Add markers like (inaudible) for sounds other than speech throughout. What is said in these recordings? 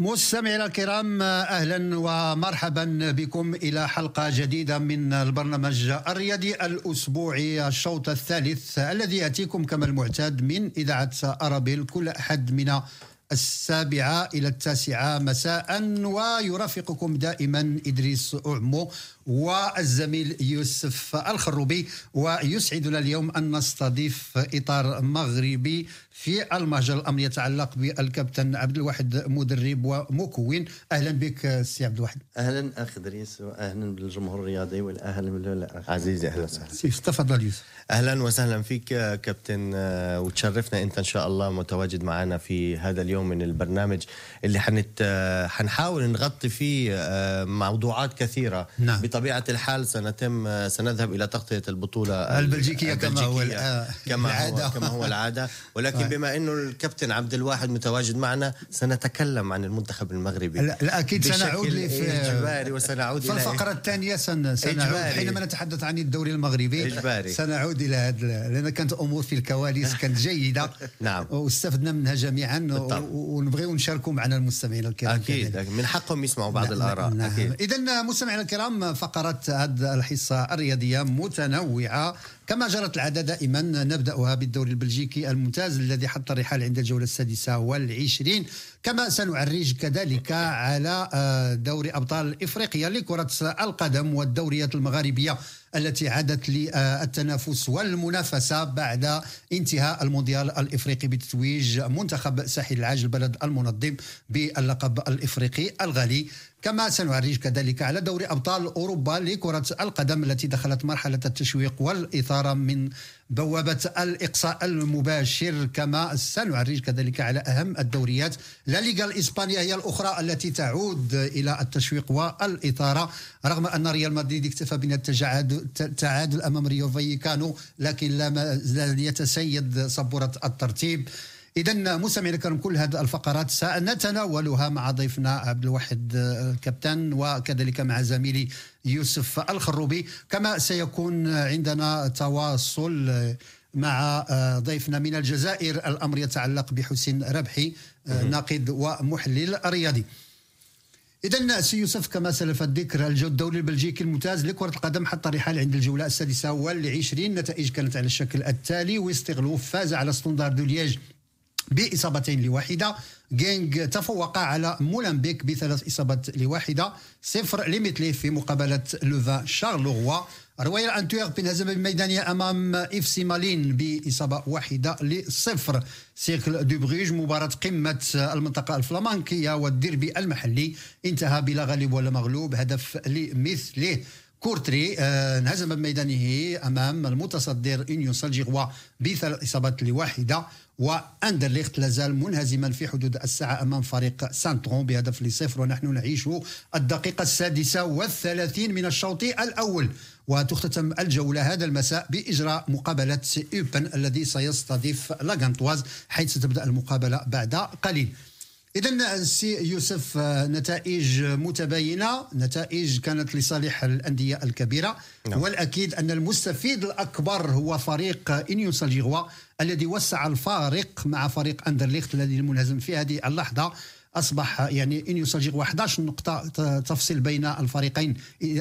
مستمعينا الكرام أهلا ومرحبا بكم إلى حلقة جديدة من البرنامج الرياضي الأسبوعي الشوط الثالث الذي يأتيكم كما المعتاد من إذاعة أرابيل كل أحد من السابعة إلى التاسعة مساء. ويرافقكم دائما إدريس أعمو والزميل يوسف الخروبي ويسعدنا اليوم أن نستضيف إطار مغربي في المهجر الأمر يتعلق بالكابتن عبد الواحد مدرب ومكون. أهلا بك سي عبد الواحد. أهلا أخ إدريس وأهلا بالجمهور الرياضي والأهلا بالأخ عزيزي أهلا وسهلا. تفضل يوسف أهلا وسهلا فيك كابتن آه، وتشرفنا أنت إن شاء الله متواجد معنا في هذا اليوم من البرنامج اللي حنت آه، حنحاول نغطي فيه آه، موضوعات كثيرة نعم. بطبيعة الحال سنتم سنذهب إلى تغطية البطولة البلجيكية كما هو كما العادة. هو كما هو العادة. (laughs) ولكن بما إنه الكابتن عبد الواحد متواجد معنا سنتكلم عن المنتخب المغربي. أكيد سنعود في إجباري وسنعود في الفقره الثانية سنعود حينما نتحدث عن الدوري المغربي إجباري. سنعود نعود إلى هذا لأن كانت أمور في الكواليس كانت (laughs) جيدة. نعم. واستفدنا منها جميعا ونبغيو نشاركوا معنا المستمعين الكرام أكيد. كذلك. من حقهم يسمعوا بعض نعم الآراء. نعم. اذا مستمعينا الكرام فقرات هذه الحصة الرياضية متنوعة. كما جرت العادة دائما نبدأها بالدوري البلجيكي الممتاز الذي حط الرحال عند الجولة السادسة والعشرين. كما سنعرج كذلك على آه، دوري أبطال إفريقيا لكرة القدم والدوريات المغاربية التي عادت للتنافس والمنافسة بعد انتهاء المونديال الإفريقي بتتويج منتخب ساحل العاج البلد المنظم باللقب الإفريقي الغالي. كما سنعرج كذلك على دوري أبطال أوروبا لكرة القدم التي دخلت مرحلة التشويق والإثارة من بوابة الإقصاء المباشر كما سنعرج كذلك على أهم الدوريات. لا ليغا الإسبانية هي الأخرى التي تعود إلى التشويق والإثارة رغم أن ريال مدريد اكتفى بالتعادل أمام ريو فايكانو لكن لازال يتسيد سبورة الترتيب. اذا مستمعينا الكرام كل هذه الفقرات سنتناولها مع ضيفنا عبد الواحد كابتن وكذلك مع زميلي يوسف الخروبي. كما سيكون عندنا تواصل مع ضيفنا من الجزائر الأمر يتعلق بحسين ربحي ناقد ومحلل رياضي. إذا سي يوسف كما سلف الذكر الدوري البلجيكي الممتاز لكرة القدم حط الرحال عند الجولة السادسة والعشرين. نتائج كانت على الشكل التالي ويسترلو فاز على ستوندار دو ليج بإصابتين لواحدة. جينغ تفوق على مولمبيك بثلاث إصابات لواحدة. صفر لمثله في مقابلة لوفان شارلوروا رويال أنتويرب انهزم بميدانه أمام إف سي مالين بإصابة واحدة لصفر. سيركل دو بريج مباراة قمة المنطقة الفلامانكية والديربي المحلي انتهى بلا غالب ولا مغلوب. هدف لمثله كورتري آه انهزم بميدانه أمام المتصدر إنيون سان جيلواز بثلاث إصابات لواحدة. وأندرليخت لازال منهزما في حدود الساعة أمام فريق سانترون بهدف لصفر. ونحن نعيش الدقيقة السادسة والثلاثين من الشوط الأول. وتختتم الجولة هذا المساء بإجراء مقابلة أوبن الذي سيستضيف لاغانتواز حيث ستبدأ المقابلة بعد قليل. اذا سي يوسف نتائج متباينة. نتائج كانت لصالح الأندية الكبيرة. نعم. والأكيد أن المستفيد الأكبر هو فريق إنيون سالجيغوا الذي وسع الفارق مع فريق أندرليخت الذي المنهزم في هذه اللحظة. أصبح يعني إن يسجل 11 نقطة تفصل بين الفريقين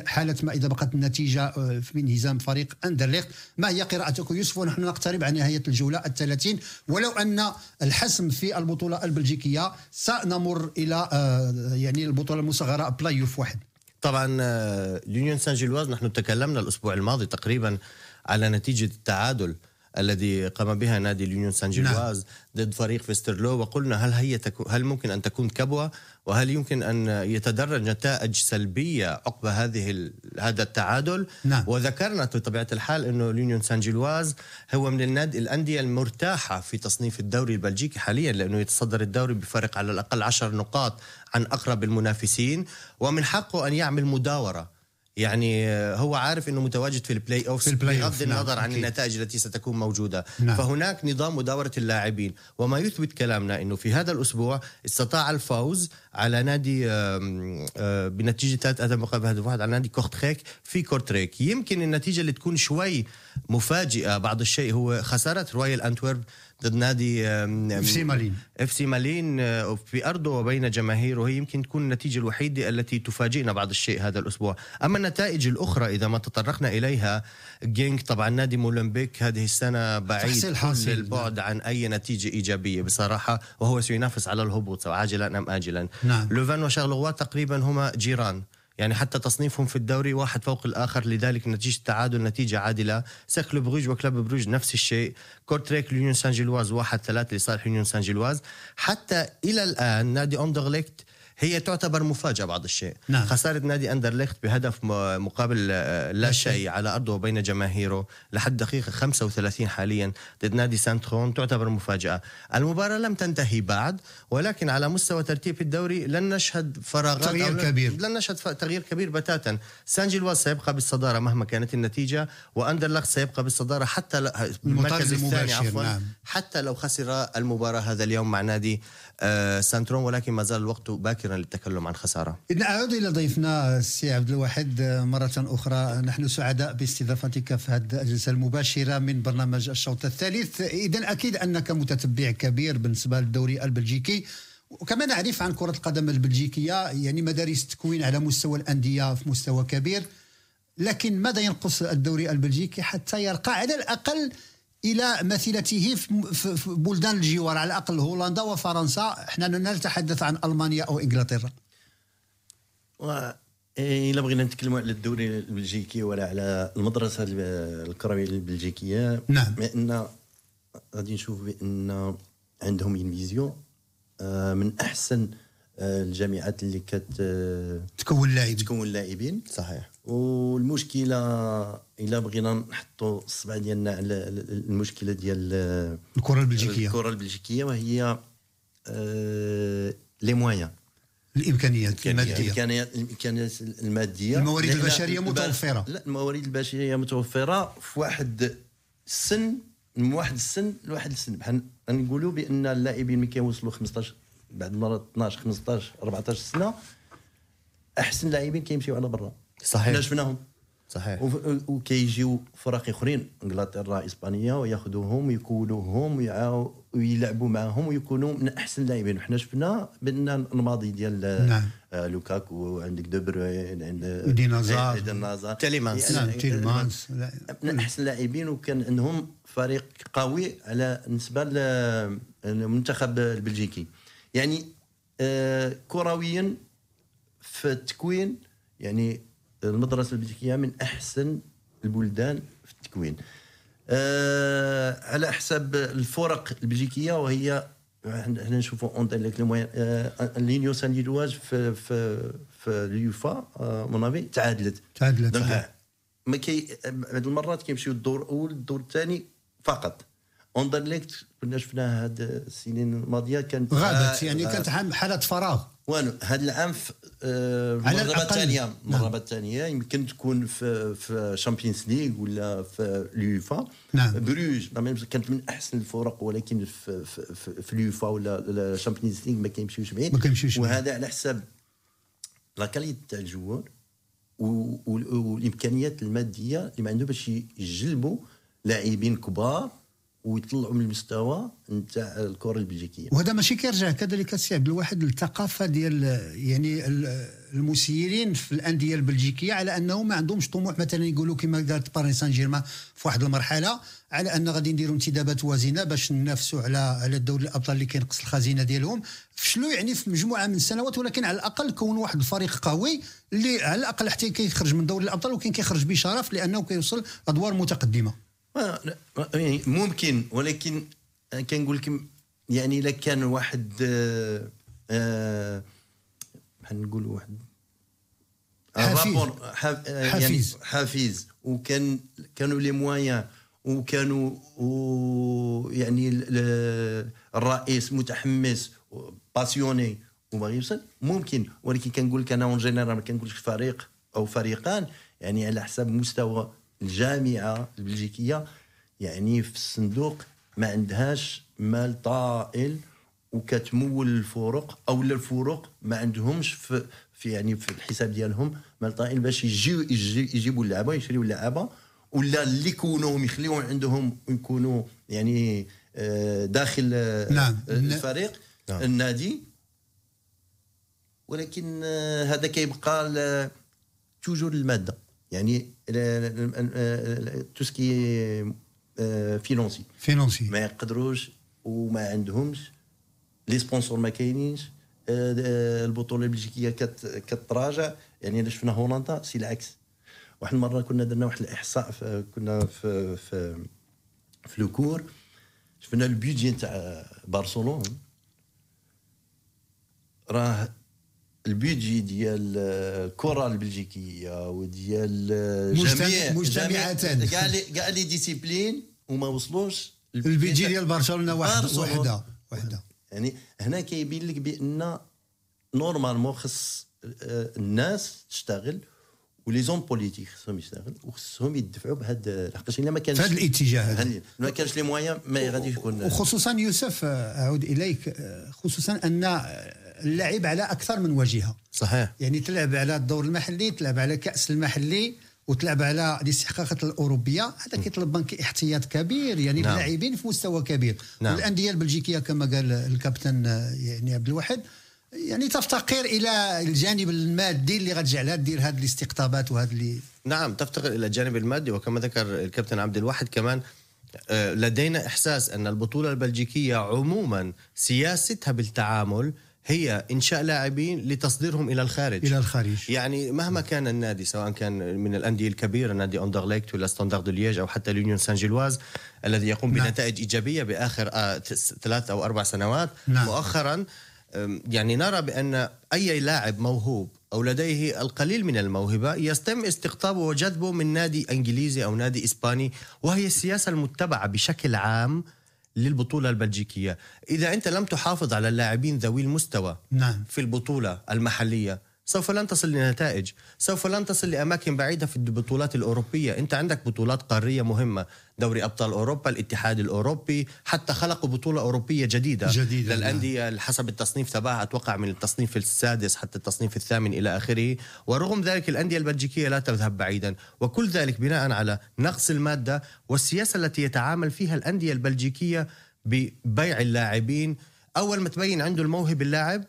حالة ما إذا بقت النتيجة آه، في انهزام فريق أندرليخت. ما هي قراءتك يوسف؟ ونحن نقترب عن نهاية الجولة الثلاثين. ولو أن الحسم في البطولة البلجيكية سنمر إلى آه، يعني البطولة المصغرة بلاي اوف واحد. طبعا آه، ليونيون سان جيلواز نحن تكلمنا الأسبوع الماضي تقريبا على نتيجة التعادل الذي قام بها نادي اليونيون سان جيلواز نعم. ضد فريق فيسترلو وقلنا هل هي تكو هل ممكن أن تكون كبوة وهل يمكن أن يتدرج نتائج سلبية عقب هذه هذا التعادل نعم. وذكرنا بطبيعة الحال انه اليونيون سان جيلواز هو من النادي الأندية المرتاحة في تصنيف الدوري البلجيكي حاليا لأنه يتصدر الدوري بفارق على الأقل 10 نقاط عن أقرب المنافسين ومن حقه أن يعمل مداورة يعني هو عارف إنه متواجد في البلاي اوف بغض النظر نعم. عن أكيد. النتائج التي ستكون موجودة نعم. فهناك نظام مداورة اللاعبين وما يثبت كلامنا إنه في هذا الأسبوع استطاع الفوز على نادي بنتيجة ثلاث أهداف مقابل هدف واحد على نادي كورتريك في كورتريك يمكن النتيجة اللي تكون شوي مفاجئة بعض الشيء هو خسارة رويال أنتورب ضد نادي إف سي مالين. إف سي مالين آه، في أرضه وبين جماهيره. هي يمكن تكون النتيجة الوحيدة التي تفاجئنا بعض الشيء هذا الأسبوع. أما النتائج الأخرى إذا ما تطرقنا إليها جينك طبعا نادي مولمبيك هذه السنة بعيد كل البعد عن أي نتيجة إيجابية بصراحة وهو سينافس على الهبوط سواء عاجلا أم اجلا. نعم. لوفان وشارلوروا تقريبا هما جيران. يعني حتى تصنيفهم في الدوري واحد فوق الآخر لذلك نتيجة التعادل نتيجة عادلة. سيركل بروج وكلوب بروج نفس الشيء. كورتريك ليونيون سان جيلواز واحد ثلاثة لصالح يونيون سان جيلواز. حتى إلى الآن نادي أندرليخت هي تعتبر مفاجأة بعض الشيء. نعم. خسارة نادي أندرليخت بهدف مقابل آه، لا شيء على أرضه وبين جماهيره لحد دقيقة 35 حاليا ضد نادي سانترون تعتبر مفاجأة. المباراة لم تنتهي بعد ولكن على مستوى ترتيب الدوري لن نشهد فراغات تغيير كبير. لن نشهد تغيير كبير بتاتا. سان جيلواز سيبقى بالصدارة مهما كانت النتيجة وأندرلخت سيبقى بالصدارة حتى المركز الثاني عفوا نعم. حتى لو خسر المباراة هذا اليوم مع نادي سانترون ولكن ما زال الوقت باكرا للتكلم عن خسارة. نعود إلى ضيفنا السي عبد الواحد آه، مرة أخرى. نحن سعداء باستضافتك في هذه الجلسه المباشرة من برنامج الشوط الثالث، اذا أكيد أنك متتبع كبير بالنسبة للدوري البلجيكي. وكما نعرف عن كرة القدم البلجيكية يعني مدارس التكوين على مستوى الأندية في مستوى كبير لكن ماذا ينقص الدوري البلجيكي حتى يرقى؟ على الأقل إلى مثيلته في بلدان الجوار على الأقل هولندا وفرنسا. إحنا نتحدث عن ألمانيا أو إنجلترا. إلا بغينا نتكلموا على الدوري البلجيكي ولا على المدرسة الكروية البلجيكية. نعم. بان غادي نشوف بأن عندهم vision آه، من أحسن آه، الجامعات اللي كت تكون لاعبين. تكون لاعبين. صحيح. والمشكلة إلا بغينا نحطوا الصبع ديالنا على المشكلة ديال الكرة البلجيكية. الكرة البلجيكية وهي les moyens. الإمكانيات المادية. الإمكانيات الإمكانيات المادية. الموارد البشرية متوفرة. لا الموارد البشرية متوفرة في واحد السن من واحد السن لواحد السن. بحال نقولوا بأن اللاعبين ملي كيوصلوا 15 بعد المرات 12 15 14 سنة أحسن لاعبين كيمشيو على برا. صحيح. حنا شفناهم. صحيح. وكيجيو فرق آخرين إنجلترا إسبانيا وياخذوهم ويكونوهم ويلعبوا معهم ويكونوا من أحسن اللاعبين. وحنا شفنا بأن الماضي ديال نعم. آه لوكاكو عندك دو بروين عندك إيدن أزار إيدن أزار تيليمانس نعم تيليمانس من أحسن اللاعبين وكان عندهم فريق قوي على بالنسبة للمنتخب البلجيكي. يعني آه كرويا في التكوين يعني المدرسة البلجيكية من أحسن البلدان في التكوين. آه على حساب الفرق البلجيكية وهي إحنا نشوفوا أندرلخت l'Union سان جيلواز في في في اليوفا آه mon avis تعادلت. تعادلت ما كي بعض المرات كيمشيو الدور الأول الدور الثاني فقط. اندرليكت كنا شفناه هاد السنين الماضية كانت غابت يعني كانت حاله فراغ. والو هذا العام في المرة الثانية. المرة الثانية يمكن تكون في في Champions League ولا في اليوفا نعم. بروج كانت من أحسن الفرق ولكن في في, في, اليوفا ولا ال Champions League ما كيمشيوش بعيد. ما كيمشيوش وهذا على حساب la qualité تاع الجوور والإمكانيات المادية اللي ما عندهم باش يجلبوا لاعبين كبار ويطلعوا من المستوى نتاع الكره البلجيكية. وهذا ماشي كيرجع كذلك السي عبد الواحد للثقافة ديال يعني المسيرين في الأندية البلجيكية على انه ما عندهمش طموح مثلا يقولوا كما قالت باريس سان جيرمان في واحد المرحلة على أن غادي نديروا انتدابات وازنة باش ننافسوا على على دوري الأبطال اللي كينقص الخزينة ديالهم. فشلوا يعني في مجموعة من السنوات ولكن على الأقل كونوا واحد الفريق قوي اللي على الأقل حتى كيخرج من دوري الأبطال وكاين كيخرج بشرف لأنه كيوصل أدوار متقدمة. ممكن ولكن كنقول لكم يعني إلا كان واحد آه، آه، بحال نقول واحد حفيز يعني حفيز حفيز وكان كانوا لي مويان وكانوا يعني الرئيس متحمس passionné وباغي يوصل. ممكن ولكن كنقول لك أنا en général ما كنقولش فريق أو فريقان يعني على حسب مستوى الجامعة البلجيكية يعني في الصندوق ما عندهاش مال طائل وكتمول الفرق أو الفرق ما عندهمش في, في يعني في الحساب ديالهم مال طائل باش يجيو يجيبوا اللعبه يشريوا اللعبه ولا اللي يكونوا يخليوهم عندهم يكونوا يعني داخل نعم. الفريق نعم. النادي ولكن هذا كيبقى toujours المادة يعني tout ce qui est financier financier ما يقدروش وما عندهمش les sponsors ما كاينينش. البطولة البلجيكية كتراجع. يعني اللي شفنا هولندا c'est العكس. واحد المرة كنا درنا واحد الإحصاء في كنا في في في le cours شفنا ال budget نتاع برشلونة. راه ال budget ديال الكره البلجيكية وديال جميع مجتمعات كاع (laughs) les كاع les disciplines وما وصلوش. ال budget ديال برشلونة واحد وحده وحده يعني هنا كيبين لك بأن normalement خص الناس تشتغل و les hommes politiques خصهم يشتغل وخصهم يدفعوا بهذا لحقاش إلا ما كانش في هذا الاتجاه هذا. ما كانش les moyens ما غاديش يكون وخصوصا يوسف اعود إليك خصوصا أن اللعب على أكثر من واجهه صحيح. يعني تلعب على الدور المحلي تلعب على كأس المحلي وتلعب على الاستحقاقات الأوروبية. هذا كيطلب منك احتياط كبير يعني نعم. اللاعبين في مستوى كبير. نعم. والأندية البلجيكية كما قال الكابتن يعني عبد الواحد يعني تفتقر إلى الجانب المادي اللي غتجعلها دير هذه الاستقطابات وهذا اللي نعم تفتقر إلى الجانب المادي. وكما ذكر الكابتن عبد الواحد كمان آه، لدينا إحساس أن البطولة البلجيكية عموما سياستها بالتعامل هي إنشاء لاعبين لتصديرهم إلى الخارج إلى الخارج يعني مهما كان النادي سواء كان من الأندية الكبيرة نادي اندرليكت ولا ستاندرد لييج أو حتى اليونيون سان جيلواز الذي يقوم نعم. بنتائج إيجابية بآخر آه ثلاث أو أربع سنوات نعم. مؤخرا يعني نرى بأن أي لاعب موهوب أو لديه القليل من الموهبة يتم استقطابه وجذبه من نادي إنجليزي أو نادي إسباني وهي السياسة المتبعة بشكل عام للبطولة البلجيكية إذا أنت لم تحافظ على اللاعبين ذوي المستوى نعم. في البطولة المحلية سوف لن تصل لنتائج سوف لن تصل لأماكن بعيدة في البطولات الأوروبية. أنت عندك بطولات قارية مهمة. دوري أبطال أوروبا الاتحاد الأوروبي حتى خلقوا بطولة أوروبية جديدة, جديدة للأندية نعم. حسب التصنيف تبعها أتوقع من التصنيف السادس حتى التصنيف الثامن إلى آخره. ورغم ذلك الأندية البلجيكية لا تذهب بعيدا. وكل ذلك بناء على نقص المادة والسياسة التي يتعامل فيها الأندية البلجيكية ببيع اللاعبين. أول ما تبين عنده الموهبة اللاعب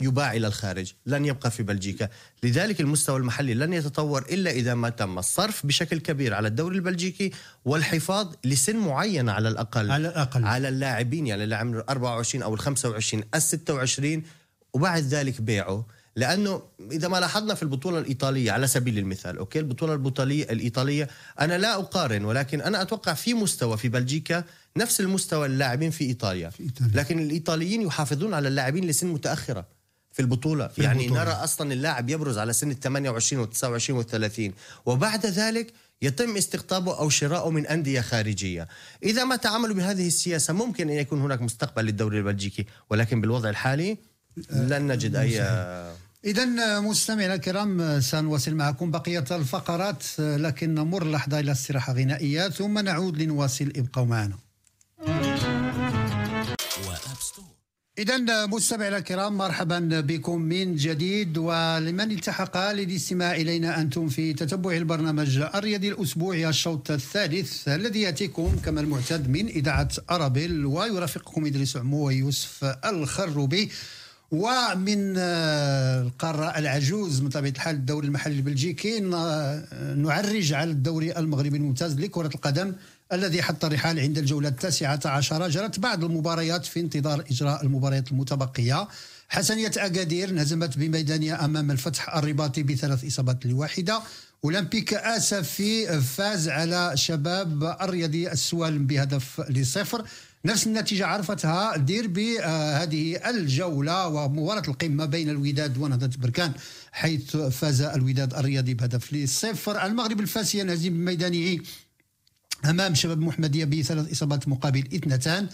يباع إلى الخارج، لن يبقى في بلجيكا، لذلك المستوى المحلي لن يتطور إلا إذا ما تم الصرف بشكل كبير على الدوري البلجيكي والحفاظ لسن معين على الأقل. على الأقل. على اللاعبين يعني اللي عمره 24 أو ال 25 ال 26 وبعد ذلك بيعه. لأنه إذا ما لاحظنا في البطولة الإيطالية على سبيل المثال أوكي؟ البطولة البطوليه الإيطالية أنا لا أقارن ولكن أنا أتوقع في مستوى في بلجيكا نفس المستوى اللاعبين في إيطاليا, في إيطاليا. لكن الإيطاليين يحافظون على اللاعبين لسن متأخرة. في البطولة في يعني البطولة. نرى أصلا اللاعب يبرز على سن ال 28 وال 29 وال 30 وبعد ذلك يتم استقطابه أو شراؤه من أندية خارجية. إذا ما تعاملوا بهذه السياسة ممكن أن يكون هناك مستقبل للدوري البلجيكي ولكن بالوضع الحالي لن نجد أي إذا مستمعينا الكرام سنواصل معكم بقية الفقرات لكن نمر لحظة إلى استراحة غنائية ثم نعود لنواصل ابقوا معنا. إذا مستمعينا الكرام مرحبا بكم من جديد ولمن التحق للاستماع إلينا أنتم في تتبع البرنامج الرياضي الأسبوعي الشوط الثالث الذي يأتيكم كما المعتاد من إذاعة أرابيل ويرافقكم إدريس عمو ويوسف الخروبي. ومن آه، القارة العجوز من طبيعة الحال الدوري المحلي البلجيكي نعرج على الدوري المغربي الممتاز لكرة القدم الذي حط الرحال عند الجولة التاسعة عشرة جرت بعض المباريات في انتظار إجراء المباريات المتبقية. حسنية أكادير انهزمت بميدانية أمام الفتح الرباطي بثلاث إصابات لواحدة. أولمبيك آسفي فاز على شباب الرياضي السوالم بهدف لصفر. نفس النتيجة عرفتها ديربي آه هذه الجولة ومباراة القمة بين الوداد ونهضة بركان حيث فاز الوداد الرياضي بهدف لصفر. المغرب الفاسي ينهزم بميدانه أمام شباب محمديه بثلاث إصابات مقابل اثنتان.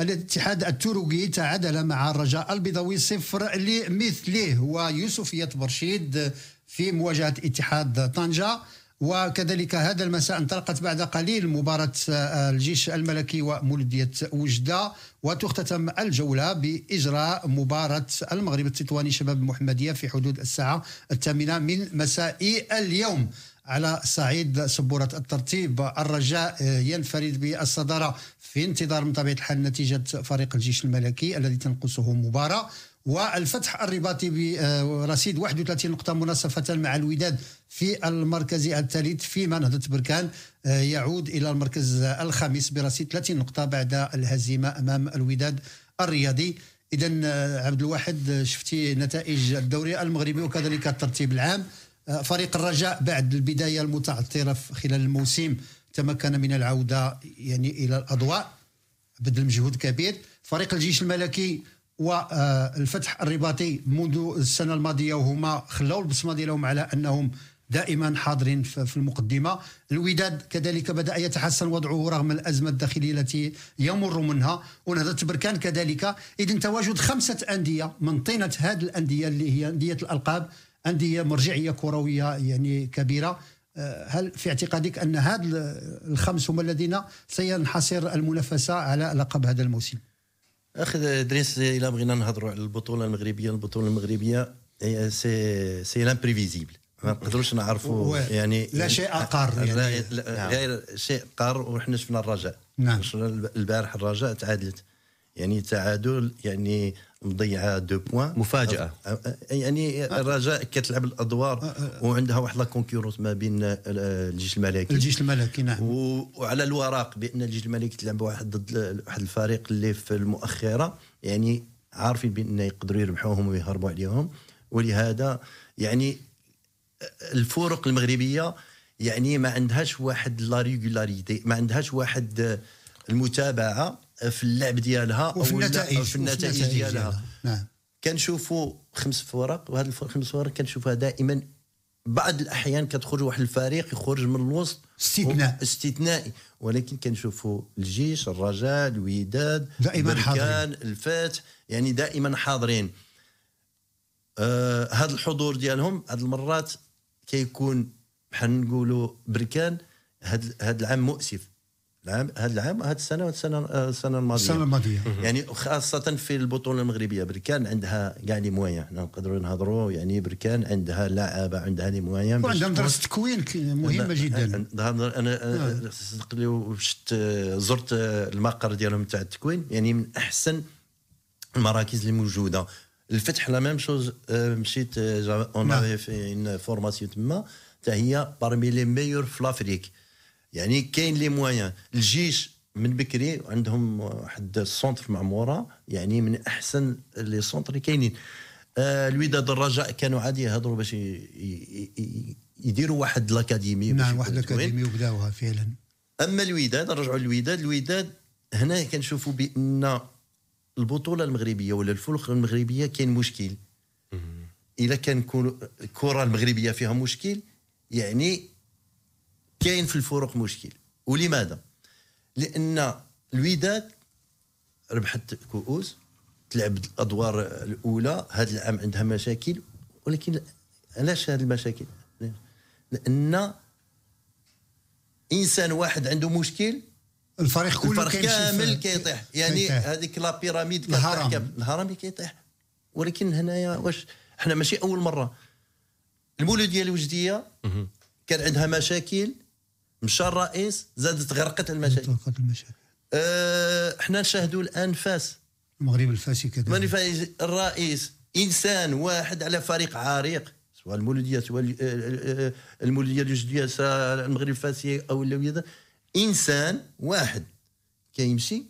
الاتحاد التركي تعادل مع الرجاء البيضاوي صفر لمثله ويوسفية برشيد في مواجهة اتحاد طنجة. وكذلك هذا المساء انطلقت بعد قليل مباراة آه، الجيش الملكي ومولودية وجدة وتختتم الجولة بإجراء مباراة المغرب التطواني شباب المحمدية في حدود الساعة الثامنة من مساء اليوم. على صعيد سبورة الترتيب. الرجاء آه، ينفرد بالصدارة في انتظار من طبيعة الحال نتيجة فريق الجيش الملكي الذي تنقصه مباراة. والفتح الرباطي برصيد 31 نقطة مناصفة مع الوداد في المركز الثالث فيما نهضة بركان آه، يعود إلى المركز الخامس برصيد 30 نقطة بعد الهزيمة أمام الوداد الرياضي. إذا آه، عبد الواحد شفتي نتائج الدوري المغربي وكذلك الترتيب العام. آه، فريق الرجاء بعد البداية المتعثرة خلال الموسم تمكن من العودة يعني إلى الأضواء بذل مجهود كبير. فريق الجيش الملكي والفتح الرباطي منذ السنة الماضية وهما خلاو البصمة ديالهم على أنهم دائما حاضرين في المقدمة. الوداد كذلك بدأ يتحسن وضعه رغم الأزمة الداخلية التي يمر منها ونهضة بركان كذلك. اذا تواجد خمسة أندية من طينة هذه الأندية اللي هي أندية الألقاب أندية مرجعية كروية يعني كبيرة. آه، هل في اعتقادك أن هذا الخمس هم الذين سينحصر المنافسة على لقب هذا الموسم؟ اخذ ادريس إلى بغينا نهضروا على البطولة المغربية البطولة المغربية c'est c'est l'imprévisible. ما نقدروش نعرفوا يعني لا شيء قار يعني. غير شيء قار وحنا شفنا الرجاء. نعم. البارح الرجاء تعادلت. يعني تعادل يعني مضيعة deux points. مفاجأة. يعني الرجاء كتلعب الأدوار وعندها واحد la concurrence ما بين الجيش الملكي. الجيش الملكي نعم. وعلى الورق بأن الجيش الملكي تلعب واحد ضد واحد الفريق اللي في المؤخرة. يعني عارفين بأن يقدروا يربحوهم ويهربوا عليهم. ولهذا يعني الفرق المغربية يعني ما عندهاش واحد لا ريغولاريتي ما عندهاش واحد المتابعة. في اللعب ديالها وفي النتائج في النتائج ديالها. نعم. كنشوفوا خمس فرق وهذه الخمس فرق كنشوفها دائما بعض الأحيان كتخرج واحد الفريق يخرج من الوسط استثناء استثنائي. ولكن كنشوفوا الجيش الرجاء الوداد دائما حاضرين. الفات يعني دائما حاضرين. آه هذا الحضور ديالهم هذه المرات كيكون بحال نقولوا بركان هذا العام مؤسف. العام هذا العام هذه السنة والسنة السنة الماضية. السنة الماضية. يعني خاصة في البطولة المغربية بركان عندها كاع لي مويان. نقدروا نهضروا يعني بركان عندها لعابه عندها لي مويان وعندها مدرسة تكوين مهمة جدا. أنا صدق لي شفت زرت المقر ديالهم تاع التكوين. يعني من أحسن المراكز اللي موجودة. الفتح la même chose مشيت en في formation تما حتى هي parmi les meilleurs في l'Afrique يعني كاين les moyens الجيش من بكري عندهم واحد ال centre معمورة يعني من أحسن les centres اللي كاينين. آه الوداد الرجاء كانوا عادي يهضروا باش يديروا واحد لاكاديمي نعم واحد الاكاديمي وبداوها فعلا. أما الوداد نرجعوا للوداد. الوداد هنا كنشوفوا بأن البطولة المغربية ولا الفرق المغربية كاين مشكل. اذا كان الكره المغربية فيها مشكل يعني كاين في الفروق مشكل. ولماذا؟ لأن الوداد ربحت كؤوس تلعب الأدوار الأولى هذا العام عندها مشاكل ولكن علاش هذه المشاكل؟ لأن إنسان واحد عنده مشكل الفريق كله الفريق كامل كيطيح. يعني هذيك لا بيراميد الهرم. الهرم كيطيح. ولكن هنايا واش؟ إحنا ماشي أول مرة. المولوديه الوجديه كان عندها مشاكل مشى الرئيس زادت غرقت المشاكل غرقت المشاكل أه إحنا نشاهدوا الآن فاس. المغرب الفاسي كذلك. الرئيس إنسان واحد على فريق عريق سواء المولودية سواء آه، آه، آه، المولودية الجدية سواء المغرب الفاسي أو الولايات إنسان واحد. كيمشي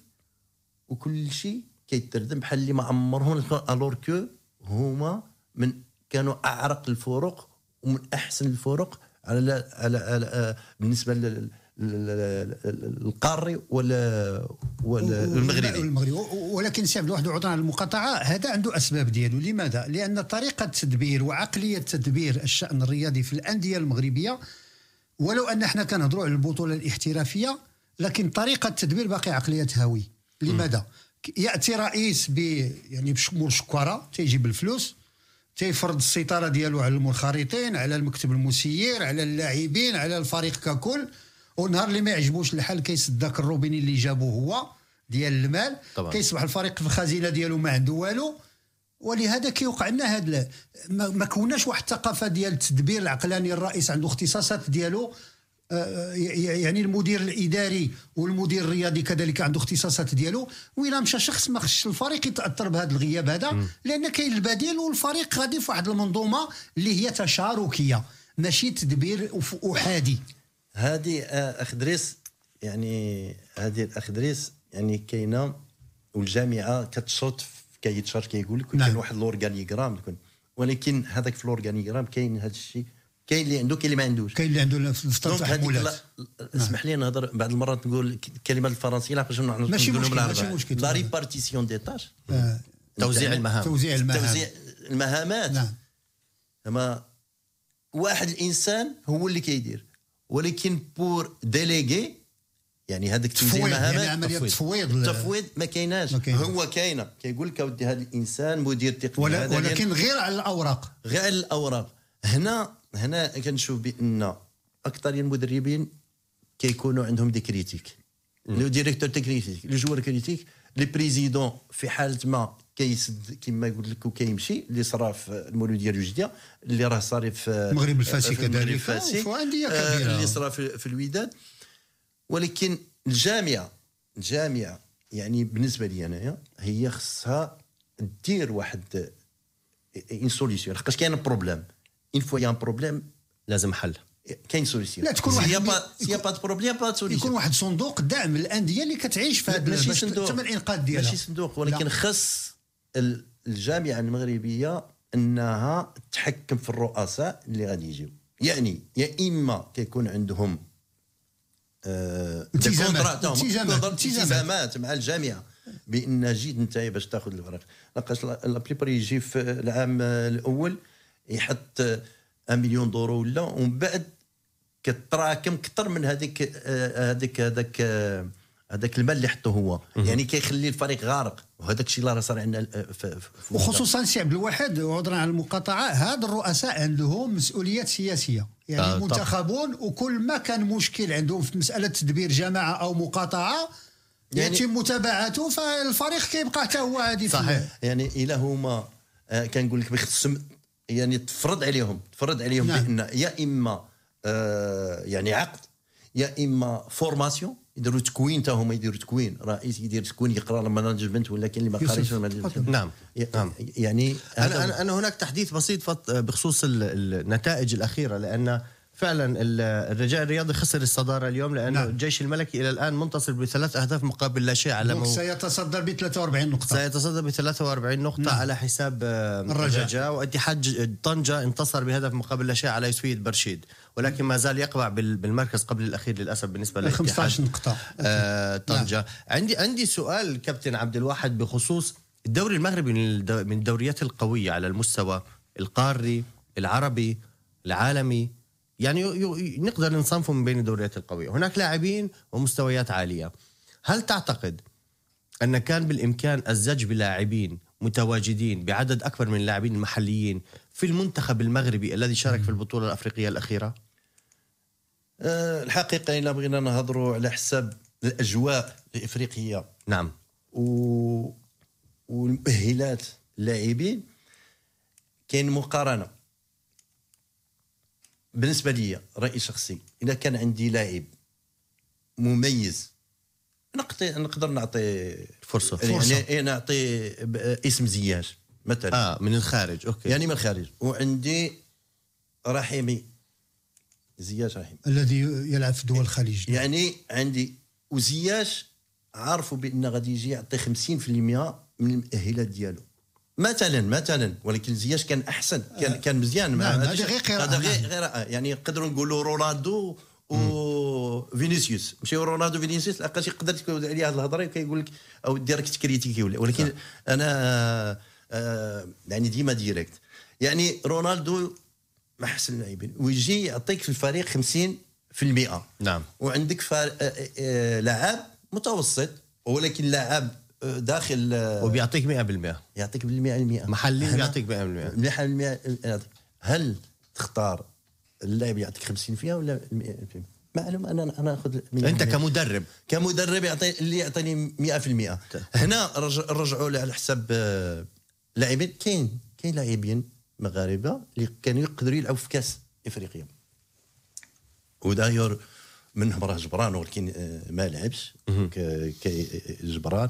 وكل شيء كيتردم بحال اللي ما عمرهم ألور كو هما من كانوا أعرق الفرق ومن أحسن الفرق على على, على بالنسبة القاري ولا ولا المغربي؟ المغربي. ولكن سي عبد الواحد عذرا على المقاطعة هذا عنده أسباب ديالو. لماذا؟ لأن طريقة تدبير وعقلية تدبير الشأن الرياضي في الأندية المغربية ولو أن إحنا كنهضروا على البطولة الاحترافية لكن طريقة التدبير باقي عقليه هاوي لماذا؟ يأتي رئيس ب يعني بشمول شكاره تيجيب الفلوس تيفرض السيطرة ديالو على المنخرطين على المكتب المسير على اللاعبين على الفريق ككل. ونهار اللي ما يعجبوش الحال كيسد داك الروبيني اللي جابو هو ديال المال. طبعا. كيصبح الفريق في الخزينه ديالو ما عنده والو. ولهذا كيوقع لنا هذا ما كوناش واحد الثقافة ديال التدبير العقلاني الرئيس عنده اختصاصات ديالو. يعني المدير الإداري والمدير الرياضي كذلك عنده اختصاصات ديالو. وإلا مشى شخص ما خش الفريق يتأثر بهذا الغياب هذا لأن كاين البديل والفريق غادي في واحد المنظومة اللي هي تشاركية ماشي تدبير أحادي. هذه آه، أخ دريس يعني هذه الأخ دريس يعني كاينة والجامعة كتشرط كي charge كيقول لك نعم. كاين واحد ال organigramme ولكن هذاك في الأورغانيغرام كاين هذا الشيء كاين اللي عنده كاين اللي ما عندوش. كاين اللي عنده في التحملات اسمح لي نهضر بعض المرات نقول الكلمة الفرنسية لاقاش ماشي مشكل ماشي مشكل. la répartition des tâches توزيع المهام. توزيع المهام. توزيع المهامات. نعم. أما واحد الإنسان هو اللي كيدير. ولكن pour déléguer يعني هذاك توزيع المهامات يعني عملية تفويض. التفويض ما كايناش. هو كاينة. كيقول لك اودي هذا الإنسان مدير تقني ولكن غير على الأوراق. غير على الأوراق. هنا هنا كنشوف بأن أكثر المدربين كيكونوا عندهم des critiques. le directeur technique le joueur critique les présidents في حالة ما كيسد كما قلت لك وكيمشي اللي صرا في المولوديه الوجديه اللي راه صار في المغرب الفاسي. كذلك انديه كبيرة. اللي صرا في, في الوداد. ولكن الجامعة الجامعة يعني بالنسبة لي انايا هي خصها دير واحد une solution لحقاش كاين problème une fois y a un problème لازم حل. كاين solution لا تكون واحد c'est pas problème pas solution يكون واحد صندوق دعم الأندية اللي كتعيش في هذا ماشي صندوق تم الانقاذ ديالها. ماشي صندوق ولكن خص الجامعة المغربية إنها تحكم في الرؤساء اللي غادي يجيو. يعني يا إما كيكون عندهم آه التزامات التزامات مع الجامعة بإن جيت أنت باش تاخذ الورق لحقاش la plupart يجي في العام الأول يحط 1 مليون دورو ولا ومن بعد كتراكم أكثر من هذيك هذيك هذاك هذاك المال اللي حطه هو. يعني كيخلي الفريق غارق. وهذاك الشيء اللي راه صار عندنا وخصوصا سي عبد الواحد عذرا على المقاطعة هاد الرؤساء عندهم مسؤوليات سياسية. يعني آه منتخبون وكل ما كان مشكل عندهم في مسألة تدبير جماعة أو مقاطعة يعني يتم متابعته فالفريق كيبقى حتى هو عادي صحيح. يعني إلى هما آه كنقول لك بخصم يعني تفرض عليهم تفرض عليهم نعم. بأن يا إما آه يعني عقد يا إما formation يديروا تكوين حتى هما يديروا تكوين رئيس يدير تكوين يقرا ال management ولا كاين اللي ما قاريش نعم. نعم. يعني أنا انا هناك تحديث بسيط بخصوص النتائج الأخيرة لأن فعلا الرجاء الرياضي خسر الصدارة اليوم لأنه نعم. الجيش الملكي إلى الآن منتصر بثلاث أهداف مقابل لا شيء على مو... سيتصدر ب 43 نقطة. سيتصدر ب 43 نقطة نعم. على حساب الرجاء, الرجاء. واتحاد طنجة انتصر بهدف مقابل لا شيء على يوسفية برشيد. ولكن ما زال يقبع بالمركز قبل الأخير للأسف بالنسبة لاتحاد 15 نقطة. آه طنجة. نعم. عندي عندي سؤال كابتن عبد الواحد بخصوص الدوري المغربي من الدوريات القوية على المستوى القاري العربي العالمي. يعني نقدر نصنفه من بين الدوريات القوية. هناك لاعبين ومستويات عالية. هل تعتقد أن كان بالإمكان الزج بلاعبين متواجدين بعدد أكبر من اللاعبين المحليين في المنتخب المغربي الذي شارك في البطولة الأفريقية الأخيرة؟ أه الحقيقة إلا بغينا نهضروا على حساب الأجواء الإفريقية. نعم. و... والمؤهلات اللاعبين كاين مقارنة. بالنسبة لي رأي شخصي إذا كان عندي لاعب مميز نعطي نقدر نعطي فرصة. يعني إيه نعطي اسم زياش مثلا. آه من الخارج OK. يعني من الخارج. وعندي رحيمي زياش رحيمي الذي يلعب في دول الخليج. يعني عندي وزياش عارفوا بأن غادي يجي يعطي 50% من المؤهلات ديالو. مثلا مثلا ولكن زياش كان أحسن كان كان مزيان. نعم، هذا غير هذا غير غير يعني نقدروا نقولوا رونالدو و فينيسيوس. ماشي رونالدو فينيسيوس لحقاش يقدر تكون عليه هذه الهضرة كيقول لك أو direct ت critiquer ولا ولكن صح. أنا آه يعني ديما direct. يعني رونالدو ما أحسن اللاعبين. ويجي يعطيك في الفريق 50% نعم. وعندك فار... آه آه لاعب متوسط ولكن لاعب داخل وبيعطيك 100% يعطيك بال 100% محلي بيعطيك 100% هل تختار اللاعب يعطيك 50% ولا 100% معلوم أنا أنا أخذ أنت كمدرب. كمدرب يعطي اللي يعطيني 100% هنا رجعوا على حساب آه، لاعبين. كاين كاين لاعبين مغاربة اللي كانوا يقدروا يلعبوا في كاس إفريقيا. وداير منهم راه جبران ولكن آه، ما لعبش. جبران.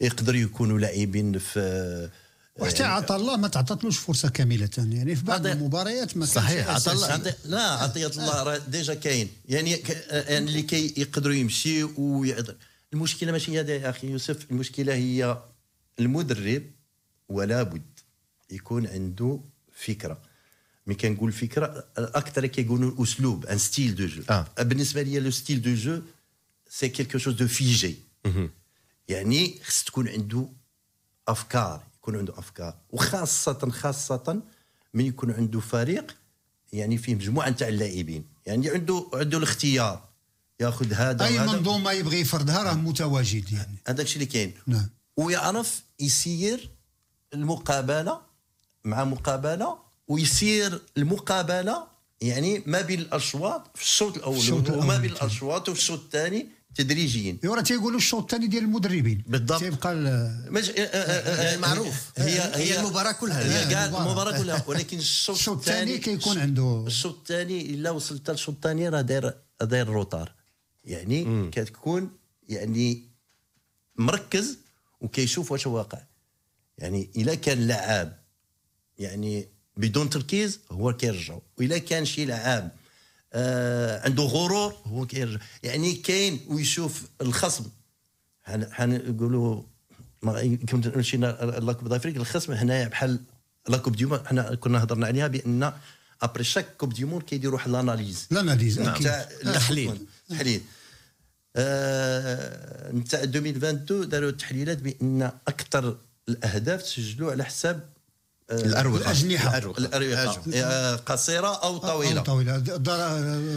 يقدروا يكونوا لاعبين في وحتى عطى الله ما تعطتلوش فرصة كاملة يعني في بعض المباريات ما صحيح عطى الله لا عطية الله راه déjà كاين. يعني يعني اللي كي يقدروا يمشي ويعطي المشكلة ماشي هذا يا أخي يوسف المشكلة هي المدرب ولا بد يكون عنده فكرة. mais كنقول فكرة أكثر كيقولوا الاسلوب un style de jeu آه. بالنسبة لي le style de jeu c'est quelque chose de figé يعني خص تكون عنده أفكار يكون عنده أفكار. وخاصة خاصة من يكون عنده فريق يعني فيه مجموعة نتاع اللاعبين. يعني عنده عنده الاختيار. ياخذ هذا اي منظومه يبغي يفرضها راه متواجد يعني. هذاك الشيء اللي كاين. نعم. ويعرف يسير المقابلة مع مقابلة ويسير المقابلة يعني ما بين الأشواط في الشوط الأول وما بين الأشواط وفي الشوط الثاني. تدريجيا. ايوا راه تيقولوا الشوط الثاني ديال المدربين. بالضبط. تيبقى. آه، آه، آه، معروف هي هي المباراة كلها. هي كاع المباراة. كلها. ولكن (laughs) الشوط الثاني كيكون عنده الشوط الثاني إلا وصلت للشوط الثاني راه داير داير روتار يعني كتكون يعني مركز وكيشوف واش واقع. يعني إلا كان لعاب يعني بدون تركيز هو كيرجع والا كان شي لعاب آه عنده غرور. هو كيرجع يعني كاين ويشوف الخصم. حنقولوا كنت مشينا la Coupe d'Afrique الخصم هنايا بحال la Coupe du monde حنا كنا هضرنا عليها بأن après chaque Coupe du monde كيديروا واحد l'analyse l'analyse تاع التحليل. التحليل نتاع 2022 داروا تحليلات بأن أكثر الأهداف تسجلوا على حساب الأروقة. الأجنحة. الأروقة. قصيرة أو طويلة. أو طويلة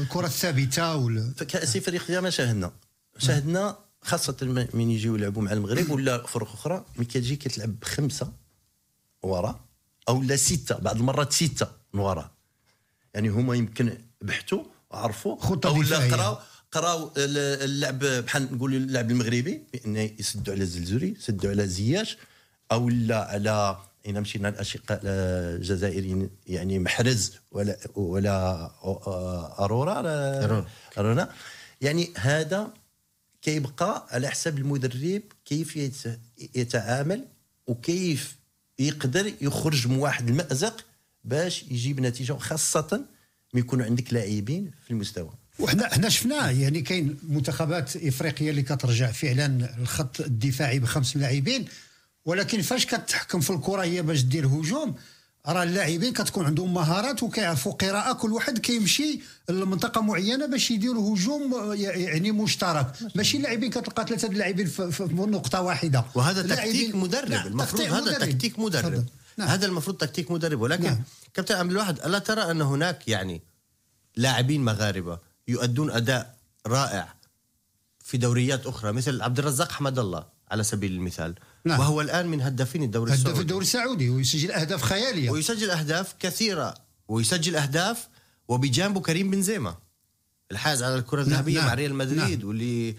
الكرة الثابتة ولا؟ في كأس افريقيا ما شاهدنا. شاهدنا خاصة من يجيو يلعبوا مع المغرب ولا فرق أخرى ملي كتجي كتلعب بخمسة ورا أو لا ستة بعض المرات ستة من ورا. يعني هما يمكن بحثوا عرفوا. أو لا قراو قراو اللعب بحال نقولوا اللعب المغربي بأن يسدوا على الزلزولي يسدوا على زياش أو لا على إن مشينا الأشقاء الجزائريين يعني محرز ولا ولا أرورا ارونا يعني هذا كيبقى على حساب المدرب كيف يتعامل وكيف يقدر يخرج من واحد المأزق باش يجيب نتيجة خاصه ما يكون عندك لاعبين في المستوى. وحنا حنا شفناه يعني كاين منتخبات إفريقية اللي كترجع فعلا الخط الدفاعي بخمس لاعبين. ولكن فاش كتحكم في الكرة هي باش دير هجوم؟ راه اللاعبين كتكون عندهم مهارات وكيعرفوا قراءة كل واحد كيمشي لمنطقة معينة باش يديروا هجوم يعني مشترك. ماشي اللاعبين كتلقى ثلاثة اللاعبين في نقطة واحدة. وهذا تكتيك مدرب. نعم المفروض هذا تكتيك مدرب. نعم. هذا المفروض تكتيك مدرب. ولكن نعم. كابتن عبد الواحد ألا ترى أن هناك يعني لاعبين مغاربة يؤدون أداء رائع في دوريات أخرى؟ مثل عبد الرزاق حمد الله على سبيل المثال. نعم. وهو الآن من هدافين الدوري السعودي هداف الدوري السعودي ويسجل أهداف خيالية ويسجل أهداف كثيرة ويسجل أهداف وبجانبه كريم بنزيما الحائز على الكرة نعم، الذهبية نعم. مع ريال مدريد نعم. واللي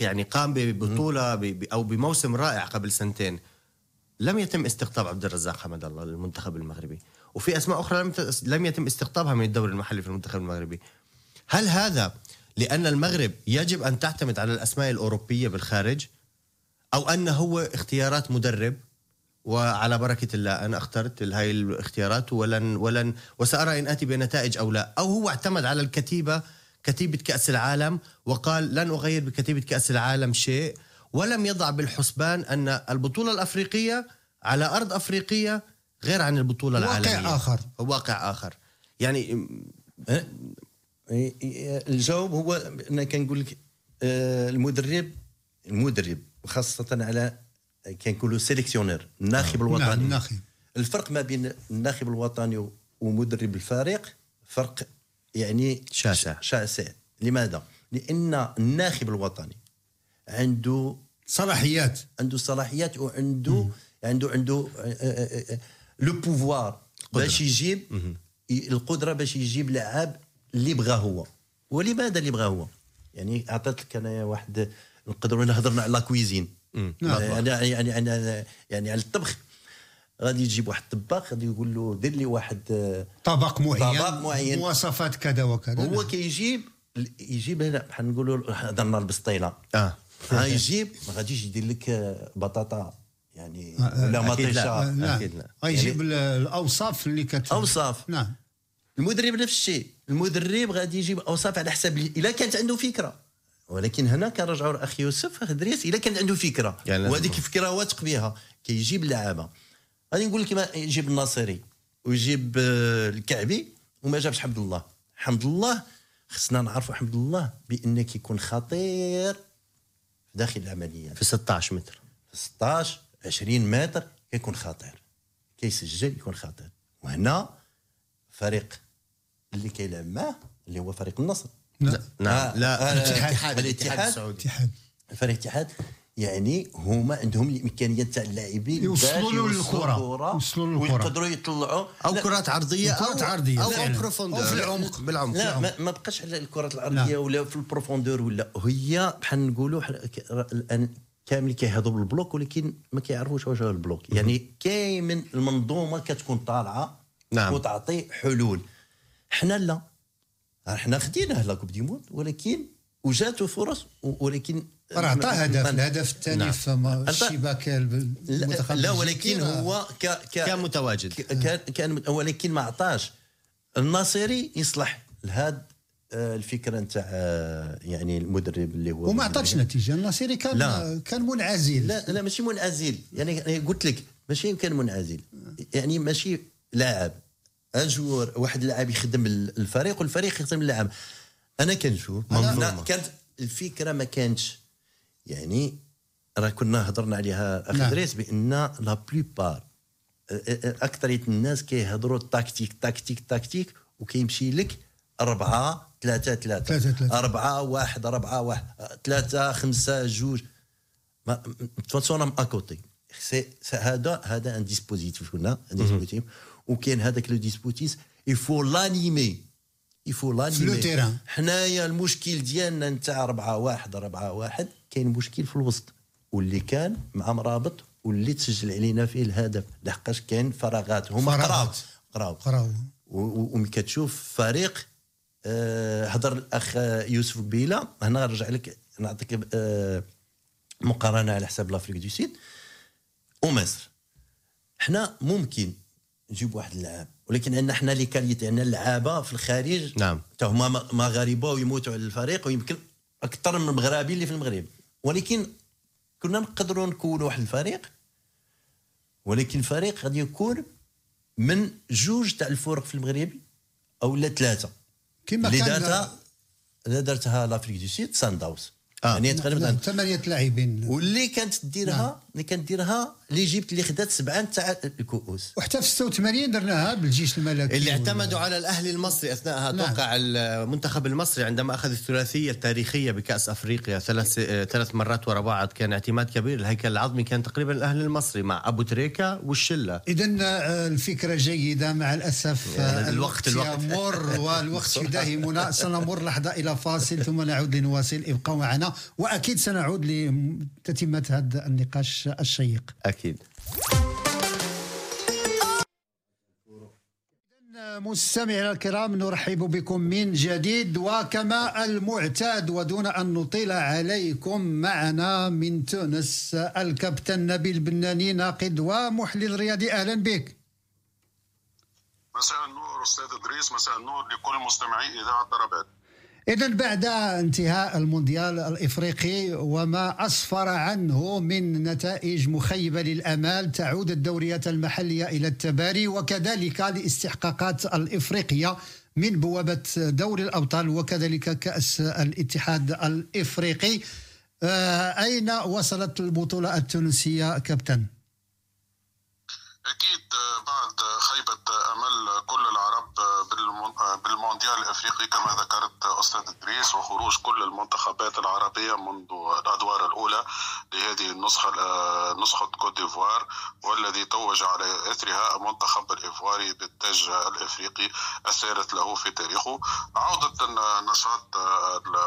يعني قام ببطولة أو بموسم رائع قبل سنتين لم يتم استقطاب عبد الرزاق حمد الله للمنتخب المغربي وفي أسماء أخرى لم لم يتم استقطابها من الدوري المحلي في المنتخب المغربي هل هذا لأن المغرب يجب أن تعتمد على الأسماء الأوروبية بالخارج أو أن هو اختيارات مدرب وعلى بركة الله أنا اخترت هاي الاختيارات ولن ولن وسأرى إن آتي بنتائج أو لا. أو هو اعتمد على الكتيبة كتيبة كأس العالم وقال لن أغير بكتيبة كأس العالم شيء. ولم يضع بالحسبان أن البطولة الأفريقية على أرض أفريقية غير عن البطولة واقع العالمية. واقع آخر. واقع آخر. يعني الجواب هو أنا كنقول لك آه، المدرب المدرب وخاصه على كنقولوا سيليكسيونير الناخب نعم، الوطني. نعم الناخب. الفرق ما بين الناخب الوطني ومدرب الفريق فرق يعني شاسع. شاسع. لماذا؟ لأن الناخب الوطني عنده صلاحيات. عنده صلاحيات وعنده عنده عنده لو بوفوار باش يجيب القدرة باش يجيب لعاب اللي بغاه هو. ولماذا اللي بغاه هو؟ يعني اعطيت لك أنا واحد نقدروا هضرنا على لا كويزين. يعني يعني يعني يعني على الطبخ. غادي يجيب واحد الطباخ غادي يقول له دير لي واحد طبق معين طبق معين. مواصفات كذا وكذا. هو كيجيب يجيب هنا بحال نقولوا هضرنا البسطيلة. آه. ها يجيب ما غاديش يدير لك بطاطا يعني آه، ولا مطيشة. أكيد لا. غيجيب يعني الأوصاف اللي كت أوصاف. نعم. المدرب نفس الشيء. المدرب غادي يجيب أوصاف على حسب إلا كانت عنده فكرة. ولكن هنا كنرجعوا لأخ يوسف أخ دريس إلا كانت عنده فكرة. يعني وهذيك الفكرة واثق بها. كيجيب اللعابة. غادي نقول لك يجيب الناصري ويجيب آه، الكعبي وما جابش حمد الله. حمد الله خصنا نعرفوا حمد الله بان كيكون خطير داخل العمليات في 16 متر. في 16 20 متر كيكون خطير. كيسجل يكون خطير. وهنا فريق اللي كيلعب معاه اللي هو فريق النصر. لا لا, لا. الاتحاد الاتحاد. السعودي. الفريق الاتحاد يعني هما عندهم الإمكانيات تاع اللاعبين يوصلوا للكره يوصلوا للكره ويقدروا يطلعوا. أو كرات عرضية أو كرات عرضية. أو, أو profondeur في العمق بالعمق لا ما, ما بقاش على الكرات العرضية ولا في ال profondeur ولا. هي بحال نقولوا الآن كامل كيهضروا بال bloc ولكن ما كيعرفوش واش هو ال bloc. يعني كاين من المنظومة كتكون طالعة نعم. وتعطي حلول. حنا لا. حنا خديناه la Coupe du monde ولكن وجاتو فرص ولكن راه عطى هدف الهدف الثاني نعم. في الشباك المنتخب لا ولكن هو ك ك كان متواجد كان كان ولكن ما عطاش. الناصري يصلح لهذا آه، الفكرة نتاع آه، يعني المدرب اللي هو وما عطاش نتيجة. الناصري كان لا. كان منعزل. لا لا ماشي منعزل. يعني قلت لك ماشي كان منعزل. يعني ماشي لاعب. joueur واحد اللاعب يخدم الفريق والفريق يخدم اللاعب. أنا كنشوف كانت الفكرة ما كانتش يعني راه كنا هضرنا عليها اخ نعم. دريس بأن la plupart اكثريه الناس كيهضروا tactique tactique tactique وكيمشي لك أربعة ثلاثة ثلاثة أربعة واحد أربعة واحد ثلاثة خمسة جوج. façon écoutez هذا هذا un dispositif هنا un dispositif وكاين هذاك le dispositif il faut l'animer il faut l'animer حنايا المشكل ديالنا نتاع أربعة واحد أربعة واحد كاين مشكل في الوسط واللي كان مع مرابط واللي تسجل علينا فيه الهدف لحقاش كاين فراغات هما قراو قراو قراو وملي كتشوف فريق هضر الاخ يوسف بيلا هنا نرجع لك نعطيك مقارنه على حساب l'Afrique du Sud ومصر حنا ممكن نجيب واحد اللاعب ولكن عندنا حنا les qualités عندنا اللعابة في الخارج نعم. هما مغاربه ويموتوا على الفريق ويمكن أكثر من المغربي اللي في المغرب. ولكن كنا نقدروا نكونوا واحد الفريق. ولكن الفريق غادي يكون من جوج تاع الفرق في المغرب أو لا ثلاثة كما كان دارتها دارتها l'Afrique du Sud صن داونز آه. يعني تقريبا ثمانية لاعبين. واللي كانت ديرها نعم. اللي كانت ديرها اللي خدات سبعة تاع الكؤوس. وحتى في 86 درناها بالجيش الملكي اللي اعتمدوا على الاهلي المصري اثناءها نعم. توقع المنتخب المصري عندما أخذ الثلاثية التاريخية بكأس أفريقيا. ثلاث ثلاث مرات ورا بعض كان اعتماد كبير. الهيكل العظمي كان تقريبا الاهلي المصري مع أبو تريكا والشلة. اذا آه، الفكرة جيدة مع الأسف يعني الوقت الوقت. يمر (laughs) والوقت يداهمنا. سنمر لحظة إلى فاصل ثم نعود لنواصل. ابقوا معنا. وأكيد سنعود لتتمة هذا النقاش. الشيق. أكيد. مستمعينا الكرام نرحب بكم من جديد وكما المعتاد ودون أن نطيل عليكم معنا من تونس الكابتن نبيل بناني ناقد ومحلل رياضي. أهلا بك. مساء النور أستاذ إدريس. مساء النور لكل مستمعي إذاعة ضربات إذا بعد انتهاء المونديال الإفريقي وما أسفر عنه من نتائج مخيبة للأمال تعود الدوريات المحلية إلى التباري وكذلك الاستحقاقات الإفريقية من بوابة دوري الأبطال وكذلك كأس الاتحاد الإفريقي آه، أين وصلت البطولة التونسية كابتن؟ أكيد بعد خيبة أمل كل العرب بالمونديال الإفريقي كما ذكرت أستاذ إدريس وخروج كل المنتخبات العربية منذ الأدوار الأولى لهذه النسخة نسخة كوت ديفوار والذي توج على إثرها المنتخب الإيفواري بالتاج الإفريقي الثالث له في تاريخه. عودة النشاط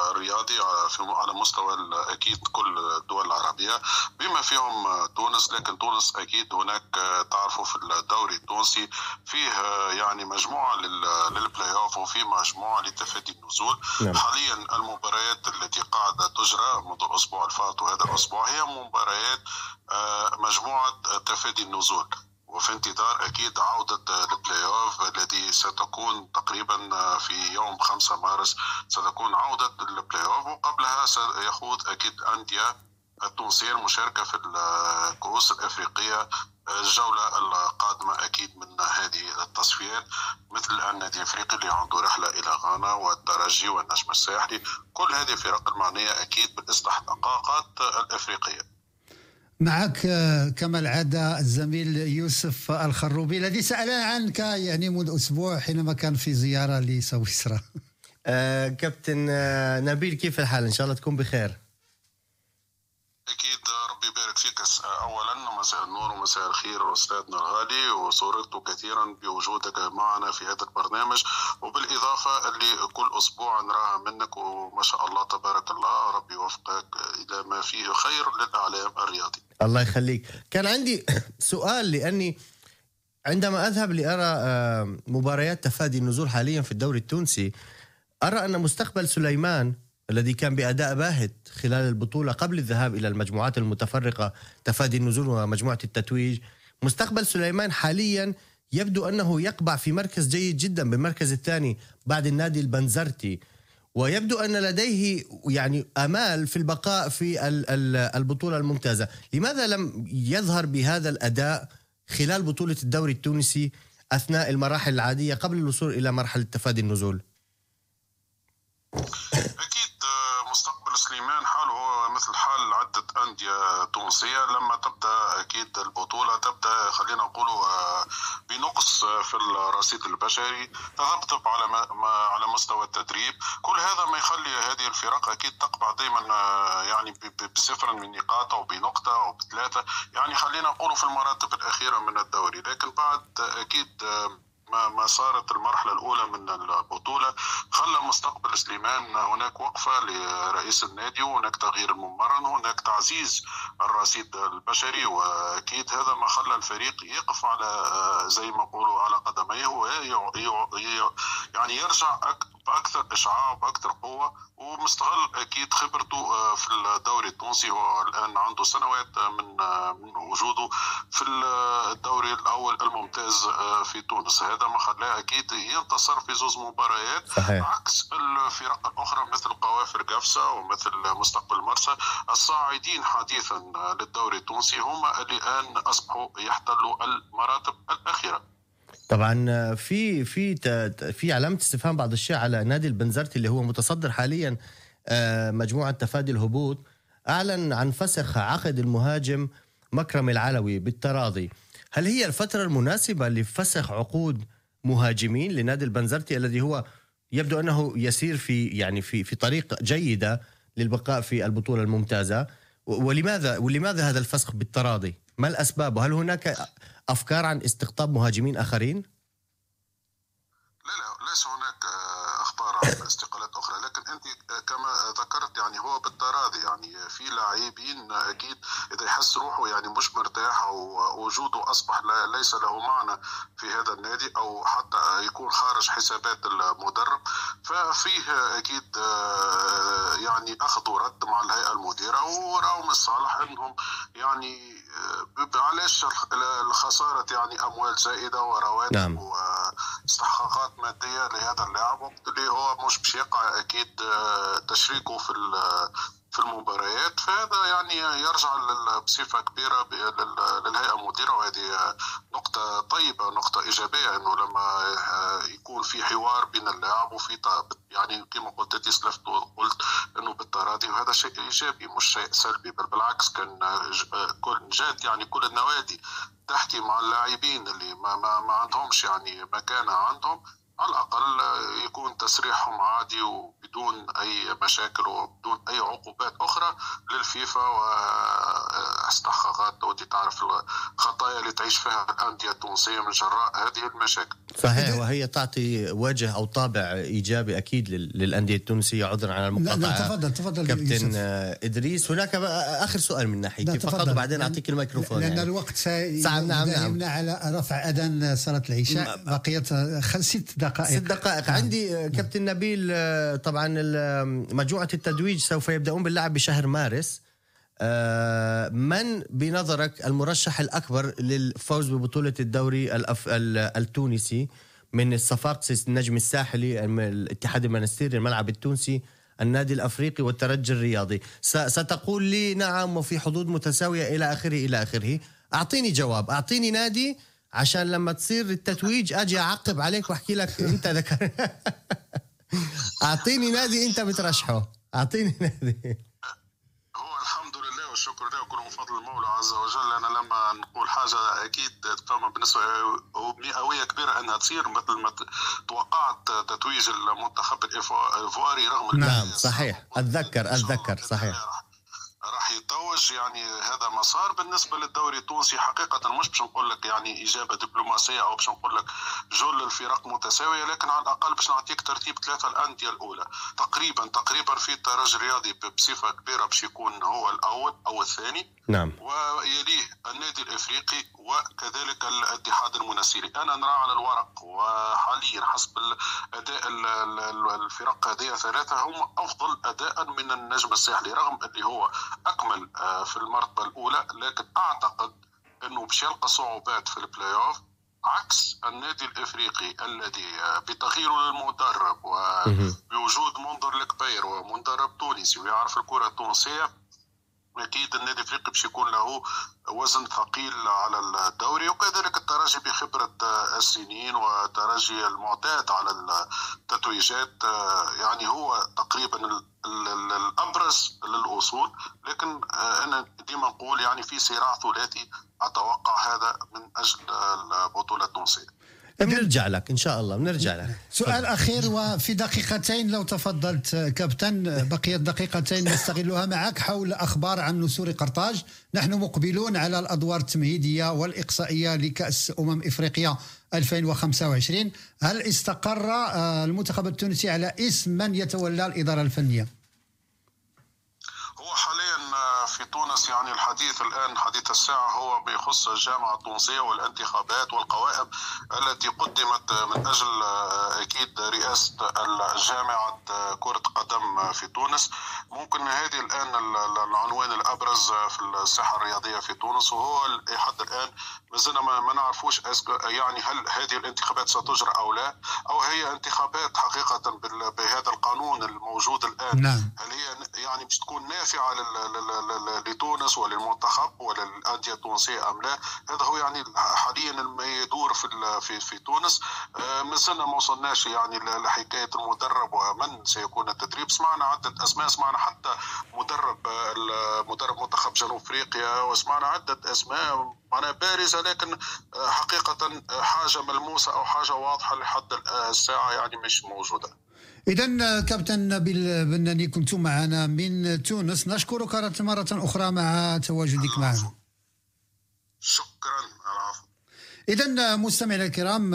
الرياضي على مستوى أكيد كل الدول العربية بما فيهم تونس لكن تونس أكيد هناك تعرفوا في الدوري التونسي. فيه يعني مجموعة للبلاي أوف وفي مجموعة لتفادي النزول. نعم. حاليا المباريات التي قاعدة تجرى منذ الأسبوع الفات وهذا الأسبوع هي مباريات آه، مجموعة تفادي النزول. وفي انتظار أكيد عودة البلاي اوف الذي ستكون تقريبا في يوم 5 مارس ستكون عودة البلاي اوف وقبلها سيخوض أكيد أندية التونسيه المشاركه في الكؤوس الأفريقية الجولة القادمة أكيد من هذه التصفيات مثل النادي الافريقي اللي عنده رحلة إلى غانا والترجي والنجم الساحلي. كل هذه الفرق المعنية أكيد بالاستحقاقات الأفريقية. معك كما العادة الزميل يوسف الخروبي الذي سأل عنك يعني منذ أسبوع حينما كان في زيارة لسويسرا. (laughs) آه كابتن آه نبيل كيف الحال؟ إن شاء الله تكون بخير. يبارك فيك اولا مساء النور ومساء الخير أستاذنا الغالي وسررت كثيرا بوجودك معنا في هذا البرنامج وبالإضافة اللي كل أسبوع نراها منك وما شاء الله تبارك الله ربي يوفقك إلى ما فيه خير للإعلام الرياضي. الله يخليك، كان عندي (coughs) سؤال لأني عندما أذهب لأرى آه، مباريات تفادي النزول حاليا في الدوري التونسي أرى أن مستقبل سليمان الذي كان بأداء باهت خلال البطولة قبل الذهاب إلى المجموعات المتفرقة تفادي النزول ومجموعة التتويج. مستقبل سليمان حاليا يبدو أنه يقبع في مركز جيد جدا بالمركز الثاني بعد النادي البنزرتي. ويبدو أن لديه يعني أمال في البقاء في البطولة الممتازة. لماذا لم يظهر بهذا الأداء خلال بطولة الدوري التونسي أثناء المراحل العادية قبل الوصول إلى مرحلة تفادي النزول؟ أكيد آه، مستقبل سليمان حاله هو مثل حال عده تونسيه لما تبدأ أكيد البطولة تبدأ خلينا نقول آه، بنقص في الرصيد البشري. تذبذب على على مستوى التدريب. كل هذا ما يخلي هذه الفرق أكيد تقبع دائما آه، يعني بصفر من نقاط أو بنقطة أو بثلاثة. يعني خلينا نقول في المراتب الأخيرة من الدوري. لكن بعد أكيد ما ما صارت المرحلة الأولى من البطولة. خلى مستقبل سليمان هناك وقفة لرئيس النادي وهناك تغيير الممرن هناك تعزيز الرصيد البشري. وأكيد هذا ما خلى الفريق يقف على زي ما بقولوا على قدميه يعني يرجع بأكثر إشعاع بأكثر قوة. ومستغل أكيد خبرته آه، في الدوري التونسي. هو الآن عنده سنوات من آه، من وجوده في الدوري الأول الممتاز آه، في تونس. هذا ما خلاه أكيد ينتصر في زوز مباريات صحيح. عكس الفرق الأخرى مثل قوافر قفصه ومثل مستقبل مرسى الصاعدين حديثا للدوري التونسي هم الآن أصبحوا يحتلوا المراتب الأخيرة. طبعا في في في علامة استفهام بعض الشيء على نادي البنزرتي اللي هو متصدر حاليا آه، مجموعة تفادي الهبوط أعلن عن فسخ عقد المهاجم مكرم العلوي بالتراضي هل هي الفترة المناسبة لفسخ عقود مهاجمين لنادي البنزرتي الذي هو يبدو أنه يسير في يعني في في طريق جيدة للبقاء في البطولة الممتازة ولماذا ولماذا هذا الفسخ بالتراضي؟ ما الأسباب؟ وهل هناك أفكار عن استقطاب مهاجمين آخرين؟ لا لا ليس هناك آه، أخبار عن استقالات أخرى لكن أنت كما ذكرت يعني هو بالتراضي يعني في لاعبين أكيد إذا يحس روحه يعني مش مرتاح أو وجوده أصبح ليس له معنى في هذا النادي أو حتى يكون خارج حسابات المدرب ففيه أكيد آه، يعني أخذ ورد مع الهيئة المديرة وراوا من الصالح إنهم يعني علاش الخسارة يعني أموال زائدة ورواتب نعم. واستحقاقات مادية لهذا اللاعب اللي هو مش باش يقع أكيد آه، تشريكه في في المباريات فهذا يعني يرجع بصفة كبيرة للهيئة المديرة وهذه نقطة طيبة نقطة إيجابية أنه لما يكون في حوار بين اللاعب وفي يعني كما قلت تسلفت قلت أنه بالتراضي وهذا شيء إيجابي مش شيء سلبي بل بالعكس كان كل جات يعني كل النوادي تحكي مع اللاعبين اللي ما, ما, ما عندهمش يعني مكانة عندهم. على الأقل يكون تسريحهم عادي وبدون أي مشاكل وبدون أي عقوبات أخرى للفيفا وأستحقاقات ودي تعرف الخطايا اللي تعيش فيها الأندية التونسية من جراء هذه المشاكل صحيح وهي تعطي وجه أو طابع إيجابي أكيد للأندية التونسية عذرا على المقاطعة لا تفضل تفضل كابتن يوسف. إدريس هناك آخر سؤال من ناحيتي فقط وبعدين أعطيك الميكروفون لأن يعني. الوقت سيداهمنا نعم نعم. على رفع أذان صلاة العشاء بقيت دقائق ست دقائق. نعم. عندي كابتن نبيل آه، طبعا مجموعة التتويج سوف يبدأون باللعب بشهر مارس. آه، من بنظرك المرشح الأكبر للفوز ببطولة الدوري الأف... التونسي من الصفاقسي النجم الساحلي الاتحاد المنستيري الملعب التونسي النادي الأفريقي والترجي الرياضي؟ ستقول لي نعم وفي حظوظ متساوية إلى آخره إلى آخره. أعطيني جواب. أعطيني نادي عشان لما تصير التتويج أجي أعقب عليك وأحكي لك أنت ذكر. (laughs) أعطيني نادي أنت بترشحه. أعطيني نادي. هو الحمد لله والشكر لله وكل فضل المولى عز وجل. أنا لما نقول حاجة أكيد فما بالنسبة مئويه كبيرة أنها تصير مثل ما توقعت تتويج المنتخب الايفواري رغم نعم صحيح. أتذكر أتذكر صحيح. راح يتوج يعني هذا مسار بالنسبة للدوري التونسي. حقيقة مش باش نقول لك يعني إجابة دبلوماسية أو باش نقول لك جل الفرق متساوية لكن على الأقل باش نعطيك ترتيب ثلاثة الأندية الأولى. تقريبا تقريبا في الترجي الرياضي بصفة كبيرة باش يكون هو الأول أو الثاني. نعم. ويليه النادي الإفريقي وكذلك الاتحاد المنسيري أنا نرى على الورق وحاليا حسب الأداء الفرق هذه ثلاثة هم أفضل اداء من النجم الساحلي رغم اللي هو اكمل آه، في المرتبة الأولى لكن أعتقد إنه باش يلقى صعوبات في البلاي اوف عكس النادي الإفريقي الذي آه، بتغييره للمدرب وبوجود منذر الكبير ومدرب تونسي ويعرف الكرة التونسية أكيد النادي الإفريقي باش يكون له وزن ثقيل على الدوري وكذلك الترجي بخبرة السنين وترجي المعتاد على التتويجات. يعني هو تقريبا الأبرز للاصول لكن أنا ديما نقول يعني في صراع ثلاثي أتوقع هذا من أجل البطولة التونسية. بنرجع لك إن شاء الله بنرجع لك. سؤال أخير وفي دقيقتين لو تفضلت كابتن بقيت دقيقتين نستغلها معك حول أخبار عن نسور قرطاج. نحن مقبلون على الأدوار التمهيدية والإقصائية لكأس أمم إفريقيا 2025 هل استقر آه، المنتخب التونسي على اسم من يتولى الإدارة الفنية؟ في تونس يعني الحديث الآن حديث الساعة هو بيخص الجامعة التونسية والانتخابات والقوائم التي قدمت من أجل أكيد رئاسة الجامعة كرة قدم في تونس. ممكن هذه الآن العنوان الأبرز في الساحة الرياضية في تونس وهو لحد الآن. ما زلنا ما نعرفوش يعني هل هذه الانتخابات ستجرى أو لا أو هي انتخابات حقيقة بهذا القانون الموجود الآن؟ نعم. هل هي يعني باش تكون نافعة لتونس وللمنتخب وللأندية التونسية أم لا. هذا هو يعني حاليا ما يدور في في في تونس. آه، ما زلنا ما وصلناش يعني لحكاية المدرب ومن سيكون التدريب. سمعنا عدة أسماء سمعنا حتى مدرب مدرب منتخب جنوب أفريقيا وسمعنا عدة أسماء. معناها بارزه لكن آه، حقيقة حاجة ملموسة أو حاجة واضحة لحد الساعة يعني مش موجودة. إذا كابتن نبيل بناني كنت معنا من تونس. نشكرك مرة أخرى مع تواجدك معنا. شكرا العفو. إذا مستمعينا الكرام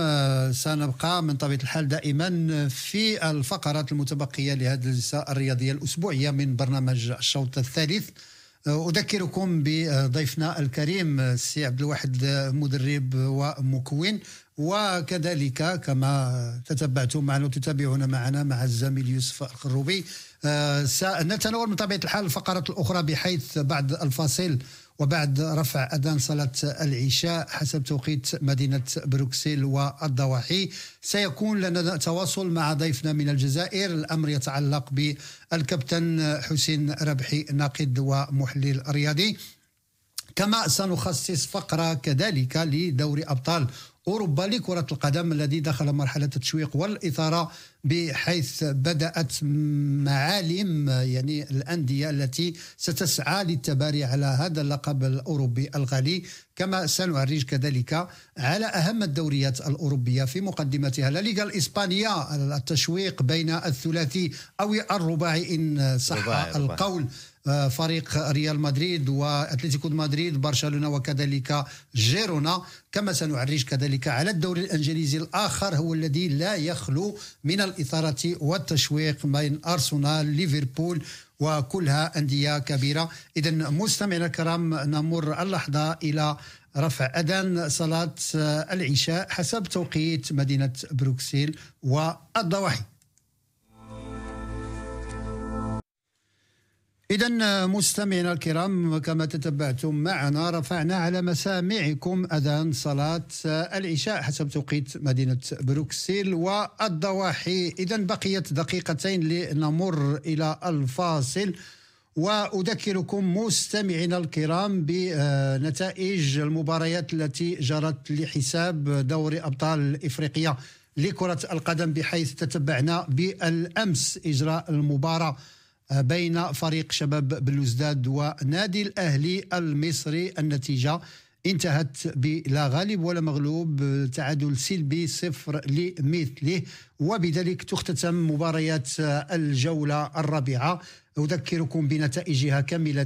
سنبقى من طبيعة الحال دائما في الفقرات المتبقية لهذه الجلسة الرياضية الأسبوعية من برنامج الشوط الثالث. أذكركم بضيفنا الكريم السي عبد الواحد مدرب ومكون. وكذلك كما تتبعتم معنا وتتابعون معنا مع الزميل يوسف الخروبي. آه، سنتناول من طبيعة الحال الفقرات الأخرى بحيث بعد الفاصل وبعد رفع أذان صلاة العشاء حسب توقيت مدينة بروكسل والضواحي سيكون لنا تواصل مع ضيفنا من الجزائر. الأمر يتعلق بالكابتن حسين ربحي ناقد ومحلل رياضي. كما سنخصص فقرة كذلك لدوري أبطال أوروبا لكرة القدم الذي دخل مرحلة التشويق والإثارة بحيث بدأت معالم يعني الأندية التي ستسعى للتباري على هذا اللقب الأوروبي الغالي. كما سنعرج كذلك على أهم الدوريات الأوروبية في مقدمتها. لا ليغا الإسبانية التشويق بين الثلاثي أو الرباعي إن صح القول. آه، فريق ريال مدريد وأتلتيكو مدريد برشلونة وكذلك جيرونا. كما سنعرج كذلك على الدوري الإنجليزي الآخر هو الذي لا يخلو من الإثارة والتشويق بين أرسنال ليفربول وكلها أندية كبيرة. اذا مستمعينا الكرام نمر اللحظة إلى رفع أذان صلاة العشاء حسب توقيت مدينة بروكسل والضواحي. إذا مستمعينا الكرام كما تتبعتم معنا رفعنا على مسامعكم أذان صلاة العشاء حسب توقيت مدينة بروكسل والضواحي. إذا بقيت دقيقتين لنمر إلى الفاصل وأذكركم مستمعينا الكرام بنتائج المباريات التي جرت لحساب دوري أبطال إفريقيا لكرة القدم بحيث تتبعنا بالأمس إجراء المباراة. بين فريق شباب بلوزداد ونادي الأهلي المصري. النتيجة انتهت بلا غالب ولا مغلوب تعادل سلبي صفر لمثله وبذلك تختتم مباريات الجولة الرابعة. أذكركم بنتائجها كاملة.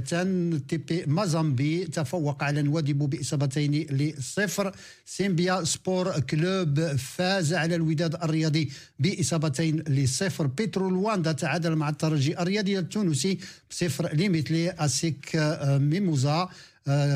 تيبي مازامبي تفوق على نواديبو بإصابتين لصفر. سيمبا سبور كلوب فاز على الوداد الرياضي بإصابتين لصفر. بيترو لواندا تعادل مع الترجي الرياضي التونسي بصفر لمثل أسيك ميموزا.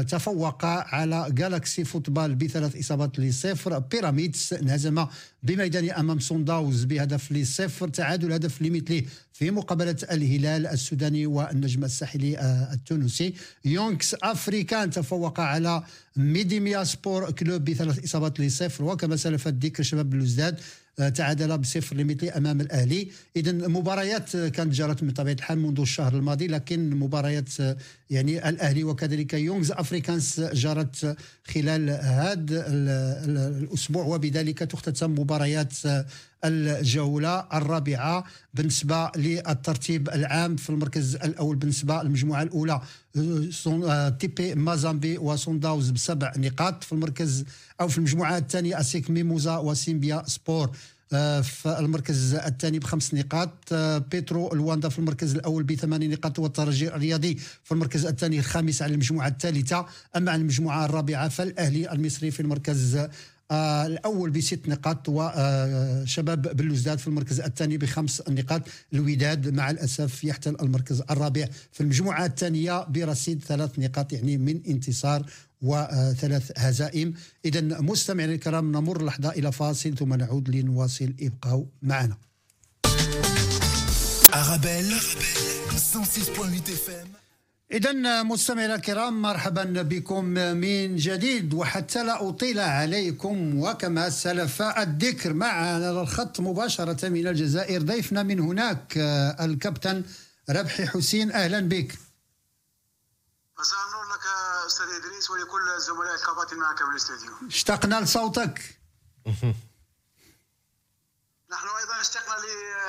تفوق على جالاكسي فوتبال بثلاث إصابات لصفر. بيراميدز انهزم بميدان أمام سونداونز بهدف لصفر. تعادل هدف لمثله في مقابلة الهلال السوداني والنجم الساحلي آه، التونسي. يونغز أفريكانز تفوق على ميدياما سبور كلوب بثلاث إصابات لصفر. وكما سلف الذكر شباب بلوزداد تعادل بصفر لمثل أمام الأهلي. اذا مباريات كانت جرت من طبيعة الحال منذ الشهر الماضي لكن مباريات يعني الأهلي وكذلك يونغز أفريكانس جرت خلال هذا الأسبوع وبذلك تختتم مباريات الجولة الرابعة بالنسبة للترتيب العام في المركز الأول بالنسبة للمجموعة الأولى. تيبي مازامبي وسونداونز بسبع نقاط في المركز أو في المجموعة الثانية أسيك ميموزا وسيمبا سبور آه، في المركز الثاني بخمس نقاط. آه، بيترو لواندا في المركز الأول بثمان نقاط والترجي الرياضي في المركز الثاني الخامس على المجموعة الثالثة. أما على المجموعة الرابعة فالأهلي المصري في المركز آه الأول بست نقاط وشباب آه بلوزداد في المركز الثاني بخمس نقاط. الوداد مع الأسف يحتل المركز الرابع في المجموعة الثانية برصيد ثلاث نقاط يعني من انتصار وثلاث هزائم. إذا مستمعينا الكرام نمر لحظة إلى فاصل ثم نعود لنواصل ابقوا معنا. أرابيل 106.8 FM إذا مستمعينا الكرام مرحبا بكم من جديد وحتى لا أطيل عليكم وكما سلف الذكر معنا على الخط مباشرة من الجزائر ضيفنا من هناك الكابتن ربحي حسين. أهلا بك. مساء النور لك أستاذ إدريس ولكل الزملاء الكباتن معك في الاستوديو. اشتقنا لصوتك. (laughs) نحن أيضا اشتقنا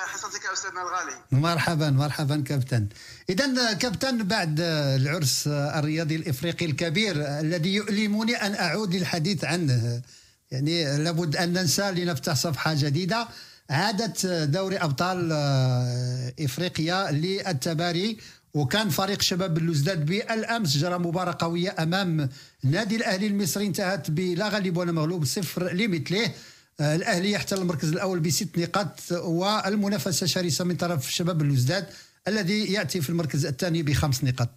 لحصتك أستاذنا الغالي. مرحبا مرحبا كابتن. اذا كابتن بعد العرس الرياضي الإفريقي الكبير الذي يؤلمني أن أعود للحديث عنه يعني لابد أن ننسى لنفتح صفحة جديدة. عادت دوري أبطال إفريقيا للتباري وكان فريق شباب اللوزداد بالأمس جرى مباراه قويه أمام نادي الأهلي المصري انتهت بلا غالب ولا مغلوب صفر لمثله. الأهلي يحتل المركز الأول بست نقاط والمنافسة شرسة من طرف شباب اللوزداد الذي يأتي في المركز الثاني بخمس نقاط.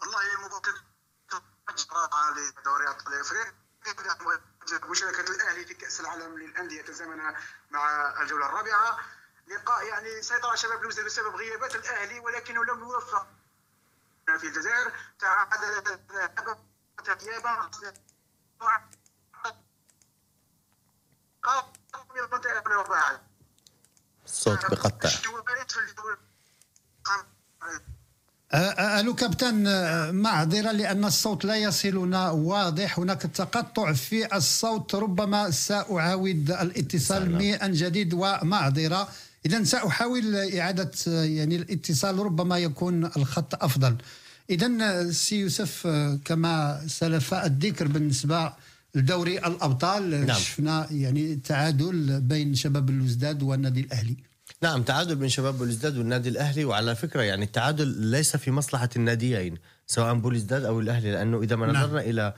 والله مباراه لدوري أبطال إفريقيا. مشاركة الأهلي في كأس العالم للأندية تزامن مع الجولة الرابعة. لقاء يعني سيطر شباب بلوزداد بسبب غيابات الأهلي ولكنه لم يوفق. في الجزائر تعادل ايابا الصوت بقطع. ألو كابتن معذرة لأن الصوت لا يصلنا واضح هناك تقطع في الصوت ربما سأعاود الاتصال من جديد. ومعذرة إذا سأحاول إعادة يعني الاتصال ربما يكون الخط أفضل. إذا سي يوسف كما سلف الذكر بالنسبة لدوري الأبطال نعم. شفنا يعني تعادل بين شباب الوزداد والنادي الأهلي. نعم تعادل بين شباب بوليزداد والنادي الأهلي. وعلى فكرة يعني التعادل ليس في مصلحة الناديين سواء بوليزداد أو الأهلي. لأنه إذا ما نعم. نظرنا إلى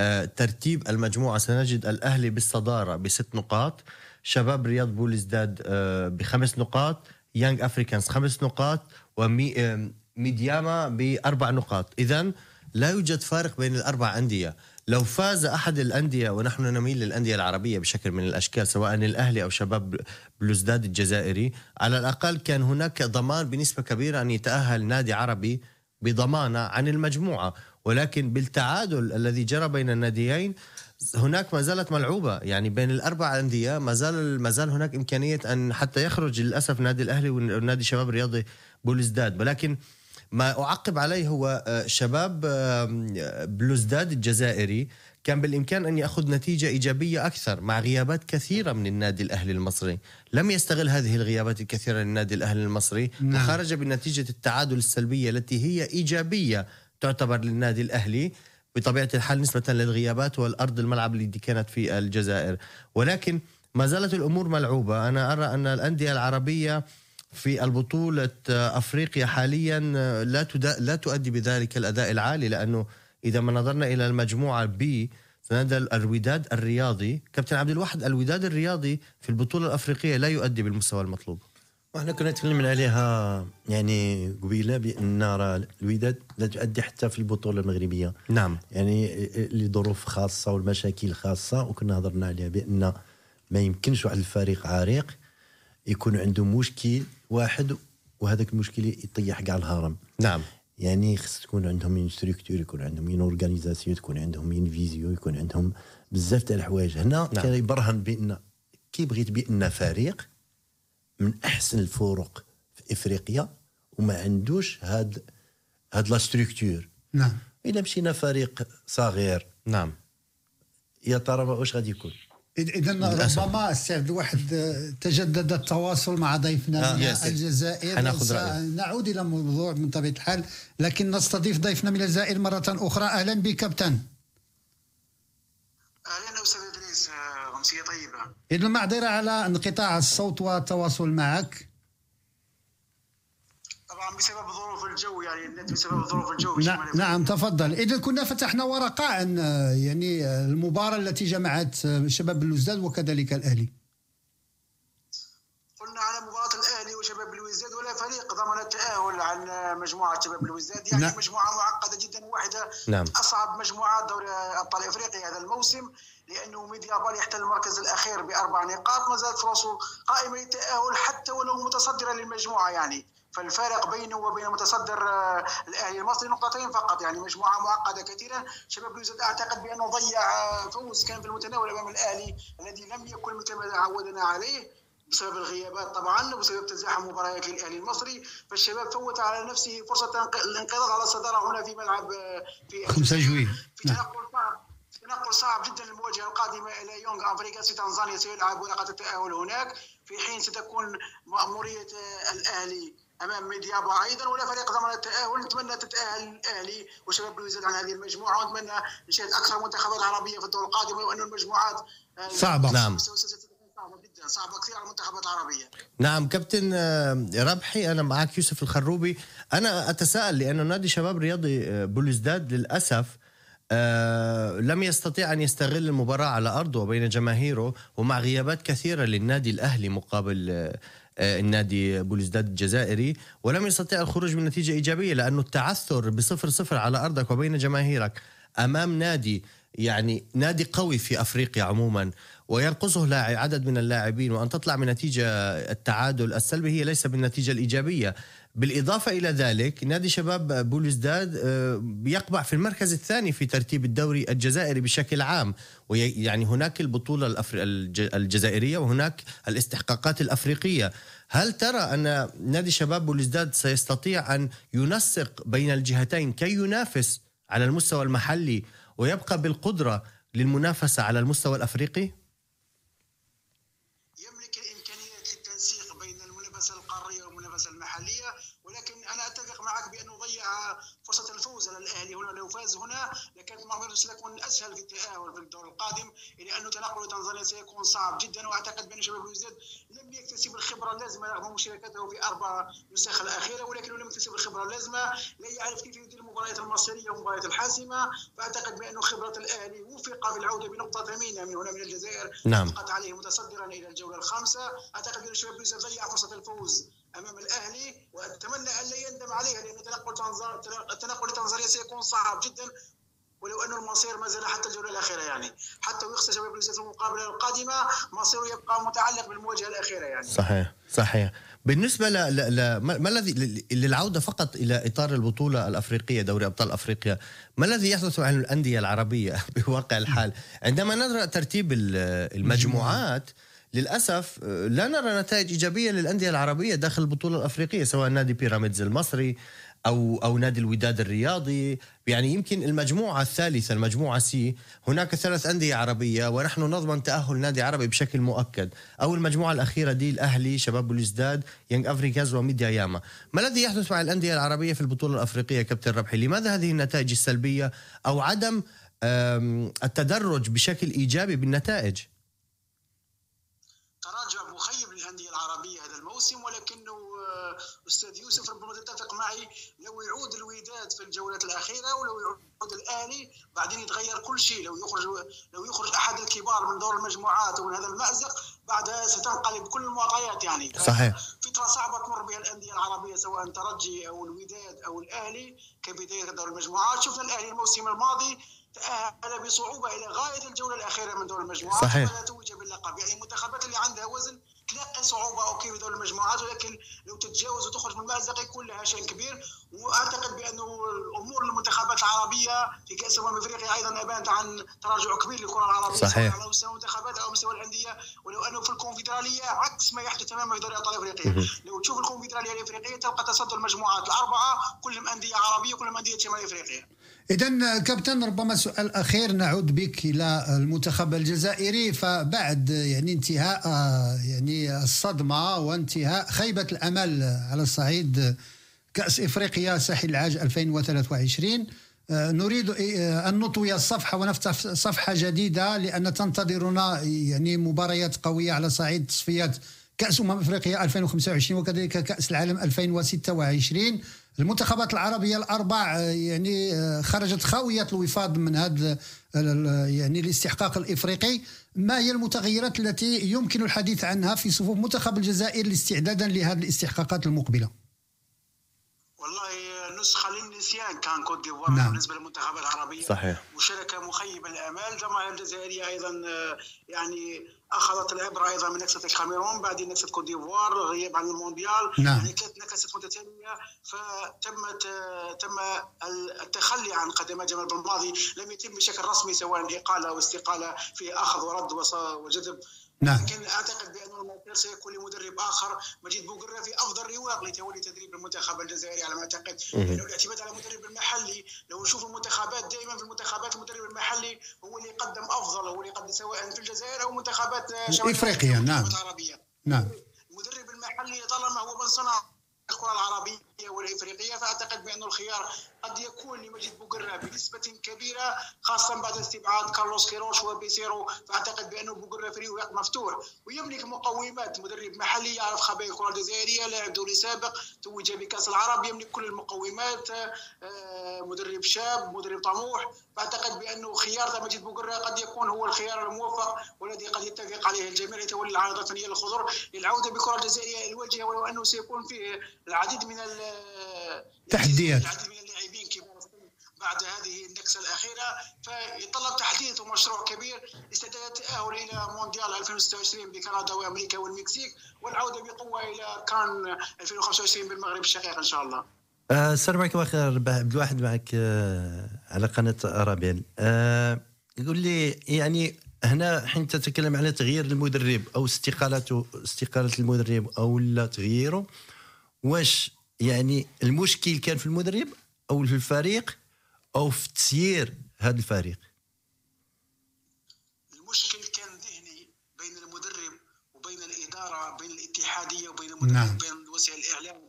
آه، ترتيب المجموعة سنجد الأهلي بالصدارة بست نقاط شباب رياض بوليزداد آه، بخمس نقاط يانج أفريكانز خمس نقاط وميدياما بأربع نقاط. اذا لا يوجد فارق بين الأربع أندية. لو فاز أحد الأندية ونحن نميل للأندية العربية بشكل من الأشكال سواء الأهلي أو شباب بلوزداد الجزائري على الأقل كان هناك ضمان بنسبة كبيرة أن يتأهل نادي عربي بضمانة عن المجموعة. ولكن بالتعادل الذي جرى بين الناديين هناك ما زالت ملعوبة. يعني بين الأربع أندية ما زال ما زال هناك إمكانية أن حتى يخرج للأسف نادي الأهلي ونادي شباب الرياضي بولزداد ولكن ما أعقب عليه هو آه، شباب بلوزداد الجزائري. كان بالإمكان أن يأخذ نتيجة إيجابية أكثر مع غيابات كثيرة من النادي الأهلي المصري. لم يستغل هذه الغيابات الكثيرة للنادي الأهلي المصري. نعم. وخرج بنتيجة التعادل السلبية التي هي إيجابية تعتبر للنادي الأهلي. بطبيعة الحال نسبة للغيابات والأرض الملعب التي كانت في الجزائر. ولكن ما زالت الأمور ملعوبة. أنا أرى أن الأندية العربية في البطولة أفريقيا حاليا لا لا تؤدي بذلك الأداء العالي لأنه إذا ما نظرنا إلى المجموعة بي سنادى الوداد الرياضي. كابتن عبد الواحد الوداد الرياضي في البطولة الأفريقية لا يؤدي بالمستوى المطلوب. إحنا كنا تكلمنا عليها يعني قبيلة بأن الوداد لا تؤدي حتى في البطولة المغربية. نعم. يعني لظروف خاصة والمشاكل خاصة وكنا هضرنا عليها بأن ما يمكنش واحد الفريق عريق يكون عنده مشكل واحد وهذاك المشكل يطيح كاع الهرم. نعم. يعني خص تكون عندهم une structure يكون عندهم une organisation تكون عندهم une vision يكون عندهم بزاف تاع الحوايج. هنا نعم. كان يبرهن بأن كي بغيت بأن فريق من أحسن الفرق في إفريقيا وما عندوش هاد هاد لا ستركتور نعم. إلا مشينا فريق صغير. نعم. يا ترى واش غادي يكون؟ اذا ربما أستاذ واحد تجدد التواصل مع ضيفنا من آه الجزائر. نعود إلى موضوع من طبيعة الحال لكن نستضيف ضيفنا من الجزائر مرة أخرى. أهلا بك كابتن. أهلا أستاذ إدريس أمسية طيبة. اذا المعذره على انقطاع الصوت والتواصل معك. طبعا بسبب ظروف الجو يعني النت بسبب ظروف الجو نعم, نعم تفضل. إذا كنا فتحنا ورقه عن يعني المباراة التي جمعت شباب الوزداد وكذلك الأهلي. قلنا على مباراة الأهلي وشباب الوزداد ولا فريق ضمن التأهل عن مجموعة شباب الوزداد يعني نعم. مجموعة معقدة جدا واحدة نعم. أصعب مجموعات دوري أبطال إفريقيا هذا الموسم لأنه ميدياما يحتل المركز الأخير بأربع نقاط. ما زالت فرصه قائمة للتأهل حتى ولو متصدرا للمجموعة يعني. فالفارق بينه وبين متصدر آه، الاهلي المصري نقطتين فقط يعني مجموعة معقدة كثيرا شباب بلوزداد أعتقد بأنه ضيع آه، فوز كان في المتناول أمام الاهلي الذي لم يكن مثل ما عودنا عليه بسبب الغيابات طبعا وبسبب تزاحم مباريات للاهلي المصري. فالشباب فوت على نفسه فرصة الانقضاض على الصدارة هنا في ملعب آه، في خمسة جوي في تنقل صعب تنقل صعب جدا المواجهه القادمة إلى يونغ افريقيا في تنزانيا سيلعب ورقه التأهل هناك. في حين ستكون مأمورية الاهلي أمام ميديابا أيضا ولا فريق ضمن التأهل. نتمنى تتأهل الأهلي وشباب بلوزداد عن هذه المجموعة. ونتمنى نشاهد أكثر منتخبات عربية في الدور القادم وان المجموعات آه، صعبة. نعم. صعبة جدا. صعبة كثير على المنتخبات العربية. نعم كابتن آه، ربحي أنا معك يوسف الخروبي. أنا أتساءل لأنه نادي شباب رياضي آه، بلوزداد للأسف آه لم يستطيع أن يستغل المباراة على أرضه وبين جماهيره ومع غيابات كثيرة للنادي الأهلي مقابل آه، النادي بوليزداد الجزائري ولم يستطيع الخروج من نتيجة إيجابية لأنه التعثر بصفر صفر على أرضك وبين جماهيرك أمام نادي يعني نادي قوي في أفريقيا عموما وينقصه عدد من اللاعبين وأن تطلع من نتيجة التعادل السلبي هي ليس بالنتيجة الإيجابية. بالإضافة إلى ذلك نادي شباب بوليزداد بيقبع في المركز الثاني في ترتيب الدوري الجزائري بشكل عام ويعني هناك البطولة الجزائرية وهناك الاستحقاقات الأفريقية هل ترى أن نادي شباب بوليزداد سيستطيع أن ينسق بين الجهتين كي ينافس على المستوى المحلي ويبقى بالقدرة للمنافسة على المستوى الأفريقي؟ يملك الإمكانيات للتنسيق بين المنافسة القارية والمنافسة المحلية ولكن أنا أتفق معك بأنه ضيع فرصة الفوز على الأهلي هنا لو فاز هنا لكانت معمر أسهل في التأهل في الدور القادم لأنه تنقل تنزانيا سيكون صعب جدا. وأعتقد بأن شباب بلوزداد لم يكتسب الخبرة اللازمة رغم مشاركته في أربع نسخ الأخيرة ولكنه لم يكتسب الخبرة اللازمة لا يعرف كيف يدير المباريات المصيرية والمباريات الحاسمة. فأعتقد بأن خبرة الأهلي وفق بالعودة بنقطة ثمينة من هنا من الجزائر نعم. عليه متصدرا إلى الجولة الخامسة. أعتقد بأن شباب بلوزداد ضيع فرصة الفوز أمام الأهلي وأتمنى أن لا يندم عليها لأن تنقل التنقل لتنزانيا سيكون صعب جدا. ولو انه المصير ما زال حتى الجولة الأخيرة يعني. حتى ويخسر شباب بلوزداد في المقابله القادمة مصيره يبقى متعلق بالمواجهة الأخيرة يعني. صحيح صحيح. بالنسبة ل... ل... ل... ما الذي للعودة فقط إلى إطار البطولة الأفريقية دوري أبطال أفريقيا ما الذي يحدث عن الأندية العربية (laughs) بواقع الحال؟ عندما نرى ترتيب المجموعات للأسف لا نرى نتائج إيجابية للأندية العربية داخل البطولة الأفريقية سواء نادي بيراميدز المصري أو أو نادي الوداد الرياضي. يعني يمكن المجموعة الثالثة المجموعة C هناك ثلاث أندية عربية ونحن نضمن تأهل نادي عربي بشكل مؤكد. أو المجموعة الأخيرة دي الاهلي شباب بوليزداد يانج أفريكانز وميدياما. ما الذي يحدث مع الأندية العربية في البطولة الأفريقية كابتن ربحي؟ لماذا هذه النتائج السلبية أو عدم التدرج بشكل إيجابي بالنتائج؟ الموسم ولكنه آه، أستاذ يوسف ربما تتفق معي لو يعود الوداد في الجولات الأخيرة ولو يعود الاهلي بعدين يتغير كل شيء. لو يخرج لو يخرج أحد الكبار من دور المجموعات ومن هذا المأزق بعدها ستنقلب كل المعطيات يعني. صحيح. فترة صعبة تمر بها الأندية العربية سواء ترجي أو الوداد أو الاهلي كبداية دور المجموعات. شفنا الاهلي الموسم الماضي تأهل بصعوبة إلى غاية الجولة الأخيرة من دور المجموعات صحيح. توج باللقب. يعني المنتخبات اللي عندها وزن تلاقي صعوبة أوكي في دور المجموعات ولكن لو تتجاوز وتخرج من المازق يكون لها شيء كبير. وأعتقد بأنه الأمور المنتخبات العربية في كأس الامم الافريقيه أيضا ابانت عن تراجع كبير للكرة العربية صحيح. على مستوى المنتخبات أو مستوى الأندية. ولو أنه في الكونفدرالية عكس ما يحدث تماما في دوري أبطال إفريقيا. لو تشوف الكونفدرالية الإفريقية تلقى تصدر المجموعات الاربعه كلهم أندية عربية كلهم أندية شمال إفريقيا. إذا كابتن ربما سؤال أخير نعود بك إلى المنتخب الجزائري. فبعد يعني انتهاء يعني الصدمة وانتهاء خيبة الأمل على الصعيد كأس إفريقيا ساحل العاج 2023 نريد أن نطوي الصفحة ونفتح صفحة جديدة لأن تنتظرنا يعني مباريات قوية على صعيد تصفيات كأس أمم أفريقيا 2025 وكذلك كأس العالم 2026 المنتخبات العربية الأربع آه، يعني آه، خرجت خاوية الوفاض من هذا يعني الاستحقاق الإفريقي. ما هي المتغيرات التي يمكن الحديث عنها في صفوف منتخب الجزائر استعدادا لهذه الاستحقاقات المقبلة؟ والله نسخة للنسيان CAN كوت ديفوار نعم. بالنسبة للمنتخبات العربيه صحيح. مشاركة مخيبة للامال الجماهير الجزائرية أيضا آه، يعني أخذت العبرة أيضا من نكسة الكاميرون بعدين نكسة كوت ديفوار غياب عن المونديال نعم. يعني ثلاث نكسات متتالية فتم تم التخلي عن قدمات جمال بالماضي لم يتم بشكل رسمي سواء إقالة أو استقالة في أخذ ورد وجذب نعم. لكن أعتقد بأن المصير سيكون لمدرب آخر. مجيد بوقرة في أفضل رواق لتولي تدريب المنتخب الجزائري على ما أعتقد. لأنه الاعتماد على المدرب المحلي لو نشوف المنتخبات دائما في المنتخبات المدرب المحلي هو اللي يقدم أفضل هو اللي يقدم سواء في الجزائر أو منتخبات شمال افريقيا نعم. العربية. نعم. المدرب المحلي طالما هو من صنع الكره العربية والإفريقية فأعتقد بأن الخيار قد يكون لمجيد بوقرة بنسبة كبيرة خاصة بعد استبعاد كارلوس كيروش وبيسيرو. فأعتقد بأنه بوقرة فريق مفتوح ويملك مقومات. مدرب محلي يعرف خبايا الكرة الجزائرية لاعب دوري سابق توج بكأس العرب يملك كل المقومات. آه، مدرب شاب مدرب طموح. فأعتقد بأنه خيار مجيد بوقرة قد يكون هو الخيار الموفق والذي قد يتفق عليه الجميع لتولي العارضة الفنية الخضر للعودة بالكرة الجزائرية الواجهة ولو أنه سيكون فيه العديد من التحديات العديد من اللاعبين كبار بعد هذه النكسة الأخيرة فيتطلب تحديث مشروع كبير لاستعداد التاهل إلى مونديال 2026 بكندا وأمريكا والمكسيك والعودة بقوة إلى كان 2025 بالمغرب الشقيق إن شاء الله. آه، السلام عليكم أخي عبد الواحد معك آه، على قناة رابيل أه يقول لي يعني هنا حين تتكلم على تغيير المدرب أو استقالته استقالة المدرب أو لا تغييره واش يعني المشكل كان في المدرب أو في الفريق أو في تسيير هذا الفريق؟ المشكل كان ذهني بين المدرب وبين الإدارة بين الاتحادية وبين المدرب نعم. بين وسائل الإعلام.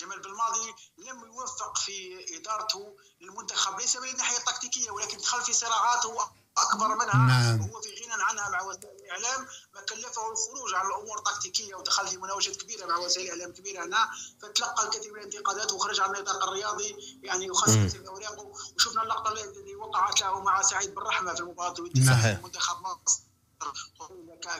جمال بالماضي لم يوفق في إدارته للمنتخب ليس من الناحية التكتيكية ولكن دخل في صراعات هو أكبر منها نعم. وهو في غنى عنها مع وسائل الإعلام ما كلفه الخروج عن الأمور التكتيكية ودخل في مناوشات كبيرة مع وسائل الإعلام كبيرة هنا فتلقى الكثير من الانتقادات وخرج عن النطاق الرياضي يعني وخسر أوراقه وشفنا اللقطة التي وقعت له مع سعيد بن رحمه في المباراة الودية. منتخب مصر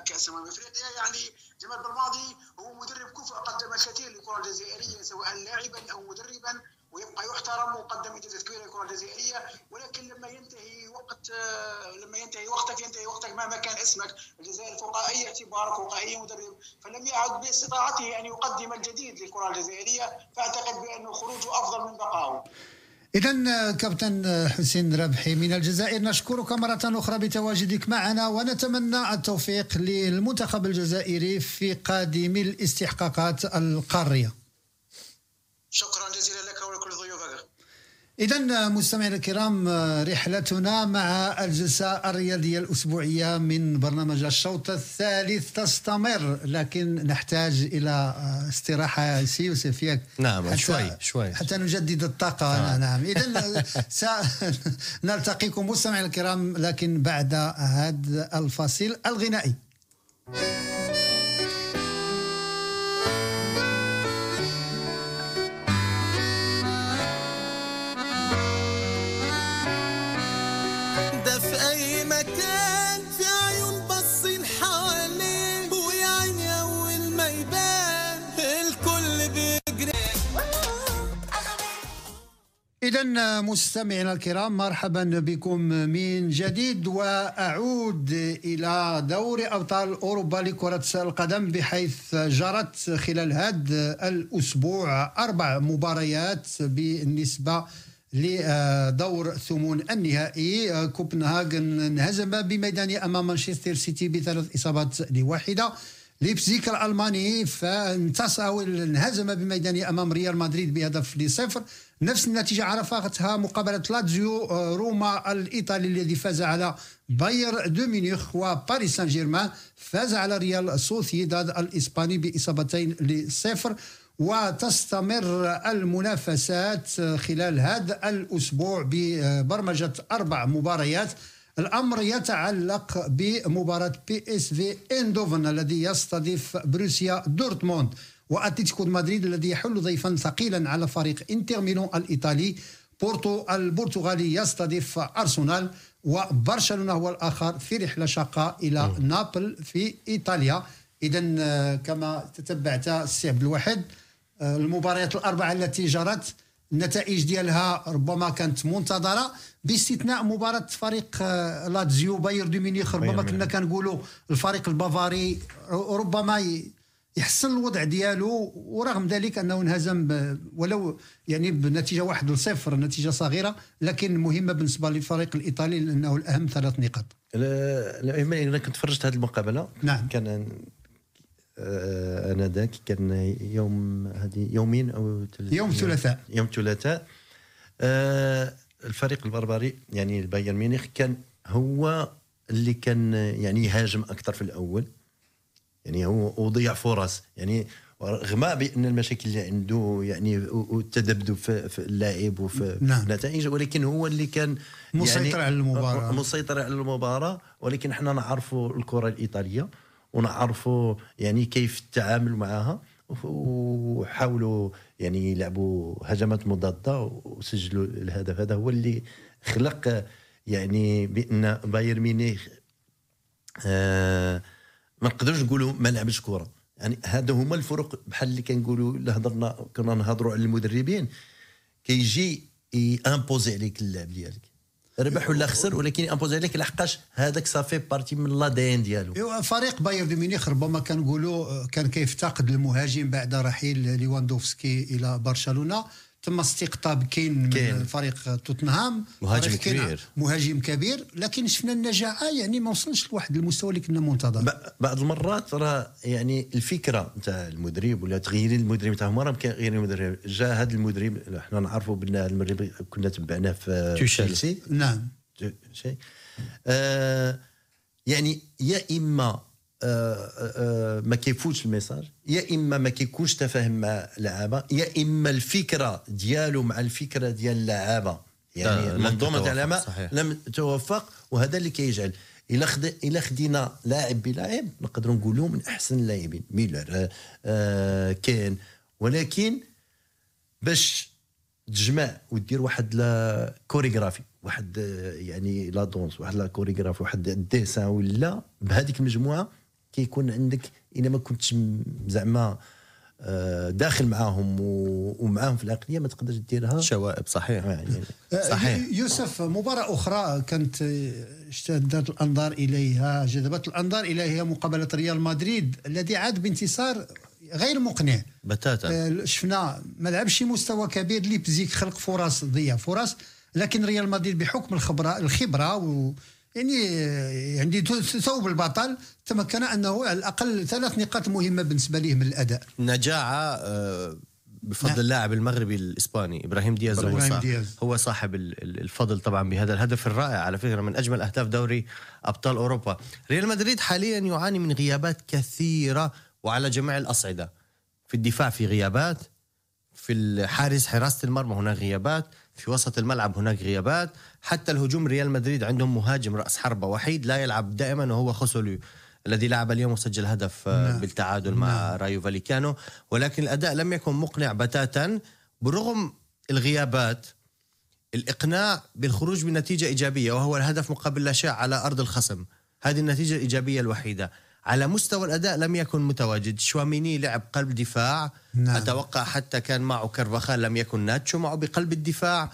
كاس امم افريقيا يعني جمال بالماضي هو مدرب كفء قدم الكثير للكره الجزائريه سواء لاعبا أو مدربا ويبقى يحترم وقدم انجازات كبيرة للكره الجزائريه ولكن لما ينتهي وقت آه، لما ينتهي وقتك ينتهي وقتك مهما كان اسمك الجزائر فوق اي اعتبار فوق اي مدرب. فلم يعد باستطاعته أن يقدم الجديد للكرة الجزائرية فأعتقد بانه خروجه أفضل من بقائه. إذا كابتن حسين ربحي من الجزائر نشكرك مرة أخرى بتواجدك معنا ونتمنى التوفيق للمنتخب الجزائري في قادم الاستحقاقات القارية. شكرا جزيلا لك ولكل ضيوفك إذا مستمعينا الكرام رحلتنا مع الجلسة الرياضية الأسبوعية من برنامج الشوط الثالث تستمر لكن نحتاج إلى استراحة. سي يوسف ياك نعم حتى- شوي شوي. حتى نجدد الطاقة. آه. نعم إذا سنلتقيكم (laughs) مستمعينا الكرام لكن بعد هذا الفاصل الغنائي. إذا مستمعينا الكرام مرحبا بكم من جديد وأعود إلى دوري أبطال أوروبا لكرة القدم بحيث جرت خلال هذا الأسبوع أربع مباريات بالنسبة لدور ثمون النهائي. كوبنهاغن انهزم بميدانه أمام مانشستر سيتي بثلاث إصابات لواحدة. ليبزيك الألماني فانتصر انهزم بميدانه أمام ريال مدريد بهدف لصفر. نفس النتيجة عرفتها مقابلة لاتزيو آه، روما الإيطالي الذي فاز على Bayern de Munich وباريس سان جيرمان فاز على ريال سوسيداد الإسباني بإصابتين لصفر. وتستمر المنافسات خلال هذا الأسبوع ببرمجة أربع مباريات. الأمر يتعلق بمباراة PSV اندوفن الذي يستضيف بروسيا دورتموند. وأتلتيكو مدريد الذي يحل ضيفا ثقيلا على فريق إنتر ميلان الإيطالي. بورتو البرتغالي يستضيف أرسنال وبرشلونة هو الآخر في رحلة شاقة إلى نابل في إيطاليا. اذا كما تتبعت السي عبد الواحد آه، المباريات الأربعة التي جرت النتائج ديالها ربما كانت منتظرة. باستثناء مباراة فريق آه، لاتزيو Bayern de Munich ربما كنا كنقولوا الفريق البافاري ربما يحسن الوضع ديالو ورغم ذلك أنه انهزم ولو يعني بنتيجة واحد لصفر نتيجة صغيرة لكن مهمة بالنسبة للفريق الإيطالي لأنه الأهم ثلاث نقاط لا لا، أنا كنت فرجت هذه المقابلة نعم. كان آه، أنا ذاك كان يوم هذه يومين أو ثلاث يوم الثلاثاء. يوم الثلاثاء آه، الفريق البافاري يعني البايرن ميونخ كان هو اللي كان يعني يهاجم أكثر في الأول يعني هو وضيع فرص يعني رغم بان المشاكل اللي عنده يعني والتذبذب في, اللاعب وفي نعم. النتائج ولكن هو اللي كان مسيطر يعني على المباراة. مسيطر على المباراة ولكن إحنا نعرفوا الكرة الإيطالية ونعرفوا يعني كيف التعامل معها وحاولوا يعني يلعبوا هجمات مضادة وسجلوا الهدف هذا هو اللي خلق يعني بأن بايرن ميونخ آه ما نقدروش نقولوا ما لعبش كرة. يعني هذا هما الفرق بحال اللي كنقولوا اللي هضرنا كنا نهضروا على المدربين. كيجي imposer عليك اللعب ديالك. ربح ولا خسر ولكن imposer عليك لحقاش هذاك صافي partie من l'ADN ديالو. فريق بايرن ميونخ ربما كنقولوا كان كيفتقد المهاجم بعد رحيل ليواندوفسكي إلى برشلونة. تم استقطاب كين من فريق توتنهام. مهاجم كبير. مهاجم كبير. لكن شفنا النجاعة يعني ما وصلش لواحد المستوى اللي كنا منتظر. بعض المرات راه يعني الفكرة نتاع المدرب ولا تغيير المدرب تاع مره كيغير المدرب. جا هذا المدرب إحنا نعرفوا بأن المدرب كنا تبعناه في تشيلسي. نعم. آه يعني يا إما ما كيفوتش ال message. يا إما ما كيكونش تفاهم مع اللعابة يا إما الفكرة ديالو مع الفكرة ديال اللعابة. يعني المنظومة ديال اللعابة لم توفق وهذا اللي كيجعل. إلا خد... إلا خدينا لاعب بلاعب نقدروا نقولوا من أحسن اللاعبين. ميلر آه كان ولكن باش تجمع ودير واحد la chorégraphie واحد يعني la danse واحد la chorégraphie واحد ال dessin ولا بهذيك المجموعة كيكون عندك إلا ما كنتش زعما آه، داخل معاهم ومعاهم في العقلية ما تقدرش ديرها. شوائب صحيح. يعني آه، صحيح. يوسف مباراة أخرى كانت اشتدت الأنظار إليها جذبت الأنظار إليها مقابلة ريال مدريد الذي عاد بانتصار غير مقنع. بتاتا. آه، شفنا ما لعبش مستوى كبير ليبزيك خلق فرص ضيع فرص لكن ريال مدريد بحكم الخبرة الخبرة و يعني يعني ثوب البطل تمكن أنه على الأقل ثلاث نقاط مهمة بالنسبة ليه من الأداء نجاعة آه، بفضل نعم. اللاعب المغربي الإسباني إبراهيم دياز إبراهيم هو, صاحب دياز. هو صاحب الفضل طبعا بهذا الهدف الرائع على فكرة من أجمل أهداف دوري أبطال أوروبا ريال مدريد حاليا يعاني من غيابات كثيرة وعلى جميع الأصعدة في الدفاع في غيابات في الحارس حراسة المرمى هناك غيابات في وسط الملعب هناك غيابات. حتى الهجوم ريال مدريد عندهم مهاجم رأس حربة وحيد لا يلعب دائما وهو خوسوليو الذي لعب اليوم وسجل هدف آه، نعم. بالتعادل مع نعم. رايو فاليكانو. ولكن الأداء لم يكن مقنع بتاتا. برغم الغيابات الإقناع بالخروج بنتيجة إيجابية وهو الهدف مقابل لا شيء على أرض الخصم. هذه النتيجة الإيجابية الوحيدة. على مستوى الأداء لم يكن متواجد. شواميني لعب قلب دفاع. نعم. أتوقع حتى كان معه كرفخال لم يكن ناتشو معه بقلب الدفاع.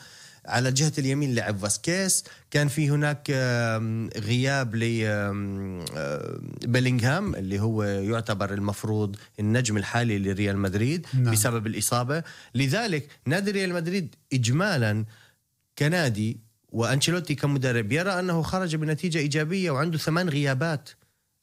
على جهة اليمين لعب فاسكيس كان في هناك غياب ل بيلينغهام اللي هو يعتبر المفروض النجم الحالي لريال مدريد نعم. بسبب الإصابة. لذلك نادي ريال مدريد إجمالا كنادي وأنشيلوتي كمدرب. يرى أنه خرج بنتيجة إيجابية وعنده ثمان غيابات.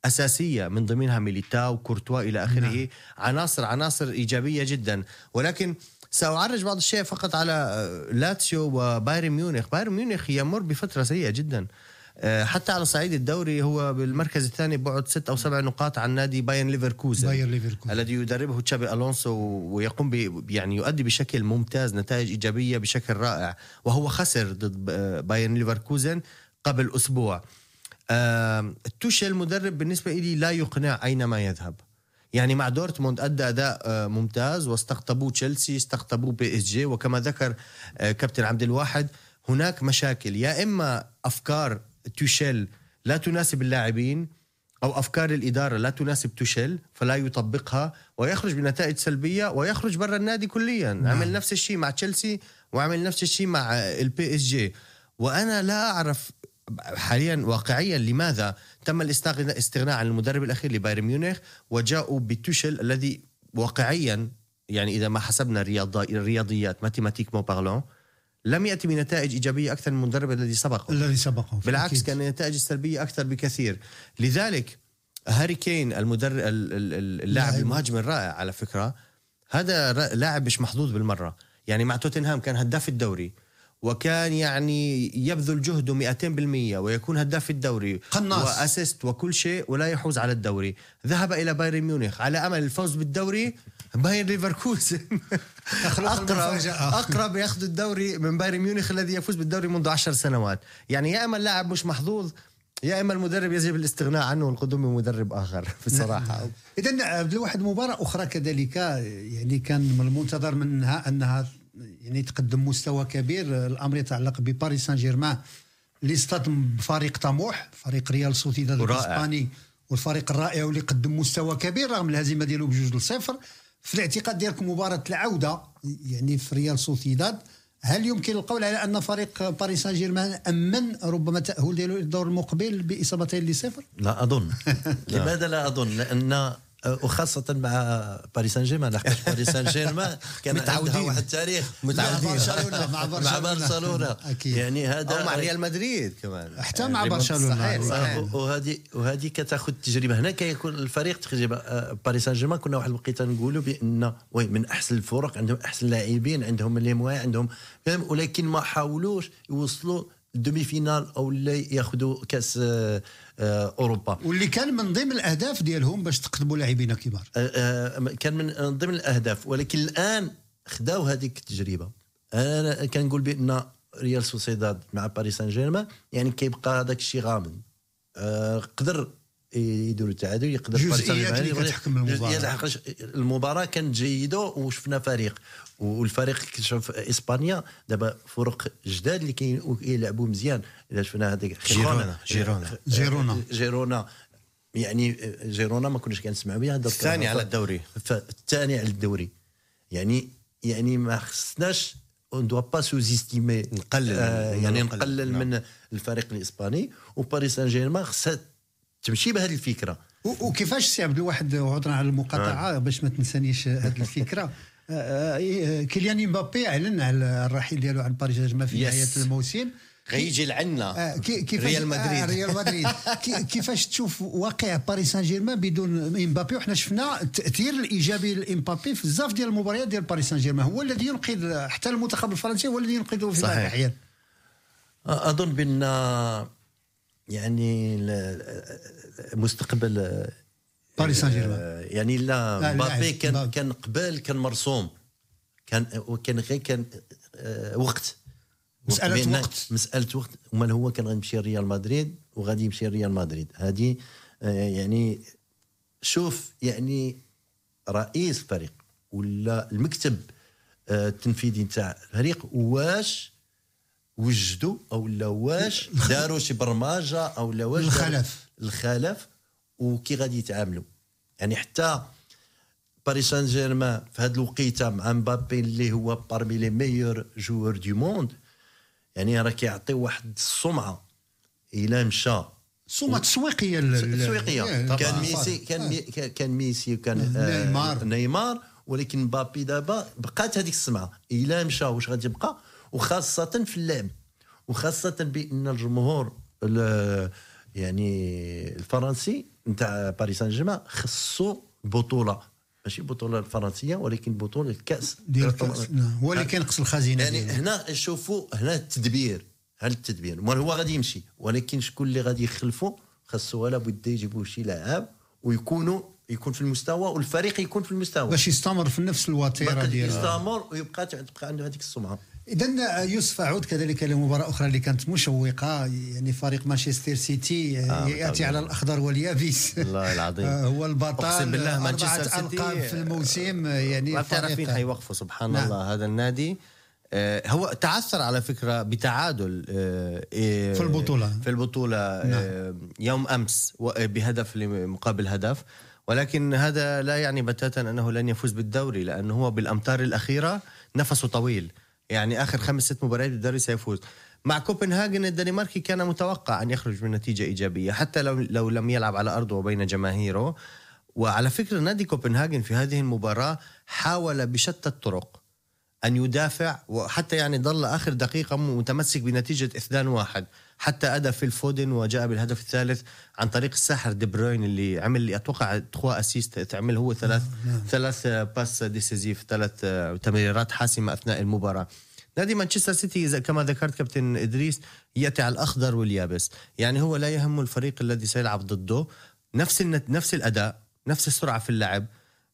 أساسية من ضمنها ميليتاو كورتوا إلى آخره. نعم. عناصر عناصر إيجابية جدا. ولكن سأعرج بعض الشيء فقط على آه، لاتسيو وبايرن ميونخ. بايرن ميونخ يمر بفترة سيئة جدا. آه، حتى على صعيد الدوري هو بالمركز الثاني بعد ست أو سبع نقاط عن نادي بايرن ليفركوزن بايرن ليفركوزن. الذي يدربه تشابي ألونسو ويقوم ب يعني يؤدي بشكل ممتاز نتائج إيجابية بشكل رائع. وهو خسر ضد آه، بايرن ليفركوزن قبل أسبوع. توشيل مدرب بالنسبة لي لا يقنع اينما يذهب. يعني مع دورتموند أدى أداء آه، ممتاز واستقطبوه تشيلسي استقطبوه PSG وكما ذكر آه، كابتن عبد الواحد هناك مشاكل. يا إما أفكار توشيل لا تناسب اللاعبين أو أفكار الإدارة لا تناسب توشيل فلا يطبقها ويخرج بنتائج سلبية ويخرج برا النادي كليا. نعم. عمل نفس الشيء مع تشيلسي وعمل نفس الشيء مع ال PSG. وأنا لا أعرف حاليا واقعيا لماذا تم الاستغناء عن المدرب الأخير لبايرن ميونخ وجاءوا بتوشيل الذي واقعيا يعني إذا ما حسبنا الرياضيات mathématiquement parlant لم يأتي بنتائج إيجابية أكثر من المدرب الذي سبقه. الذي سبقه بالعكس أكيد. كان النتائج السلبيه أكثر بكثير. لذلك هاري كين المدرب اللاعب المهاجم الرائع على فكرة هذا لاعب مش محظوظ بالمرة. يعني مع توتنهام كان هداف الدوري. وكان يعني يبذل جهده 200% ويكون هداف الدوري قناص و assist وكل شيء ولا يحوز على الدوري. ذهب إلى بايرن ميونخ. على أمل الفوز بالدوري بايرن ليفركوزن. (laughs) اقرب أقرب ياخذ الدوري من بايرن ميونخ الذي يفوز بالدوري منذ عشر سنوات. يعني يا إما اللاعب مش محظوظ يا إما المدرب يجب الاستغناء عنه والقدوم بمدرب آخر. (laughs) بصراحة. اذا عبد الواحد مباراة أخرى كذلك يعني كان من المنتظر منها أنها يعني تقدم مستوى كبير. الأمر يتعلق بباريس سان جيرمان اللي اصطدم بفريق طموح فريق ريال سوسيداد الإسباني والفريق الرائع واللي قدم مستوى كبير رغم الهزيمة ديالو بجوج لصفر في الاعتقاد ديالكم مباراة العودة يعني في ريال سوسيداد هل يمكن القول على أن فريق باريس سان جيرمان أمن ربما تأهل ديالو للدور المقبل بإصابتين لصفر؟ لا أظن. (laughs) لماذا لا أظن؟ لأن وخاصة مع باريس سان جيرمان لحقاش باريس سان جيرمان (laughs) كان عندها واحد التاريخ. متعودين. مع برشلونة. مع برشلونة, مع برشلونة. أكيد. يعني هذا أو مع ريال مدريد كمان. حتى مع برشلونة. صحيح وهذه وهذه كتاخذ تجربة. هنا كيكون الفريق تجربة باريس سان جيرمان كنا واحد الوقيتة نقولوا بأن oui من أحسن الفرق عندهم أحسن لاعبين عندهم les moyens عندهم ولكن ما حاولوش يوصلوا demi-finale أو ياخذوا كاس أوروبا. واللي كان من ضمن الأهداف ديالهم باش تقدموا لاعبين كبار آه، كان من ضمن الأهداف ولكن الآن خداو هذيك التجربة. أنا كنقول بأن ريال سوسيداد مع باريس سان جيرمان يعني كيبقى هذاك الشيء غامض. قدر يديروا التعادل يقدر جزئيات اللي كتحكم المباراة. المباراة كانت جيدة وشفنا فريق. والفريق كتشوف إسبانيا دابا فرق جداد اللي كيلعبوا مزيان. إذا شفنا هذاك جيرونا جيرونا. جيرونا. جيرونا. يعني جيرونا ما كناش كنسمعوا بها الثاني على الدوري. الثاني على الدوري. يعني يعني ما خصناش on doit pas sous-estimer نقلل آه يعني نقلل. نعم. من الفريق الإسباني. وباريس سان جيرمان خصها تمشي بهذه الفكرة. وكيفاش سي عبد الواحد عذرا على المقاطعة آه. باش ما تنسانيش هذه الفكرة. (laughs) آه، آه، كيليان مبابي أعلن على الرحيل ديالو عن باريس جيرمان في نهاية الموسم. غيجي لعنا كيفاش ريال مدريد. آه ريال مدريد. (laughs) كيفاش تشوف واقع باريس سان جيرمان بدون إمبابي؟ وحنا شفنا التاثير الإيجابي لإمبابي في بزاف ديال المباريات ديال باريس سان جيرمان هو الذي ينقذ حتى المنتخب الفرنسي هو الذي ينقذه في بعض الأحيان. أظن بأن يعني مستقبل باريس سان جيرمان يعني لا مبابي كان كان قبل كان مرسوم. كان وكان غير كان آه، وقت. مسألة وقت. مسألة وقت. ومن هو كان غيمشي ريال مدريد وغادي يمشي ريال مدريد. هذه آه، يعني شوف يعني رئيس الفريق ولا المكتب آه، التنفيذي نتاع الفريق واش وجدوا أو لا واش داروا شي برمجة أو لا واش الخلف. الخلف وكي غادي يتعاملوا. يعني حتى باريس سان جيرمان في هذه الوقيتة مع مبابي اللي هو parmi les meilleurs joueurs du monde يعني راه كيعطي واحد السمعة إلى مشى. سمعة تسويقية تسويقية. إيه، كان ميسي كان كان ميسي وكان آه، نيمار. نيمار. ولكن مبابي دابا بقات هذيك السمعة إلى مشى. واش غادي يبقى؟ وخاصة في اللعب. وخاصة بأن الجمهور يعني الفرنسي نتاع باريس سان جيرمان خصو بطولة. ماشي البطوله الفرنسيه ولكن بطولة الكأس. ديال الكأس نعم. هو اللي كينقص الخزينة يعني ديالي. هنا شوفوا هنا التدبير هل التدبير؟ هو غادي يمشي ولكن شكون اللي غادي يخلفوا خاصو لابد يجيبوا شي لاعب ويكونوا يكون في المستوى والفريق يكون في المستوى. باش يستمر في نفس الوتيرة ديالو يستمر ويبقى تبقى عنده هذيك السمعة. اذا يوسف أعود كذلك لمباراة أخرى اللي كانت مشوقة يعني فريق مانشستر سيتي آه يأتي على الأخضر واليابس. (laughs) والله العظيم. آه هو البطل أقسم بالله مانشستر سيتي القاب في الموسم يعني ما بتعرف مين حيوقفوا سبحان نعم. الله هذا النادي. آه هو تعثر على فكرة بتعادل آه في البطولة. في البطولة نعم. آه يوم أمس بهدف مقابل هدف. ولكن هذا لا يعني بتاتا أنه لن يفوز بالدوري لأنه هو بالأمتار الأخيرة نفسه طويل. يعني آخر خمس ست مباريات بالدوري سيفوز. مع كوبنهاجن الدنماركي كان متوقع أن يخرج من نتيجة إيجابية حتى لو لو لم يلعب على أرضه وبين جماهيره. وعلى فكرة نادي كوبنهاجن في هذه المباراة حاول بشتى الطرق أن يدافع وحتى يعني ظل آخر دقيقة متمسك بنتيجة 2-1 حتى أدى في ال Foden وجاء بالهدف الثالث عن طريق الساحر دي بروين اللي عمل لي أتوقع trois assists تعمل هو ثلاث نعم. نعم. ثلاث passes décisives ثلاث تمريرات حاسمة أثناء المباراة نادي مانشستر سيتي كما ذكرت كابتن إدريس يأتي على الأخضر واليابس يعني هو لا يهم الفريق الذي سيلعب ضده نفس نفس الأداء نفس السرعة في اللعب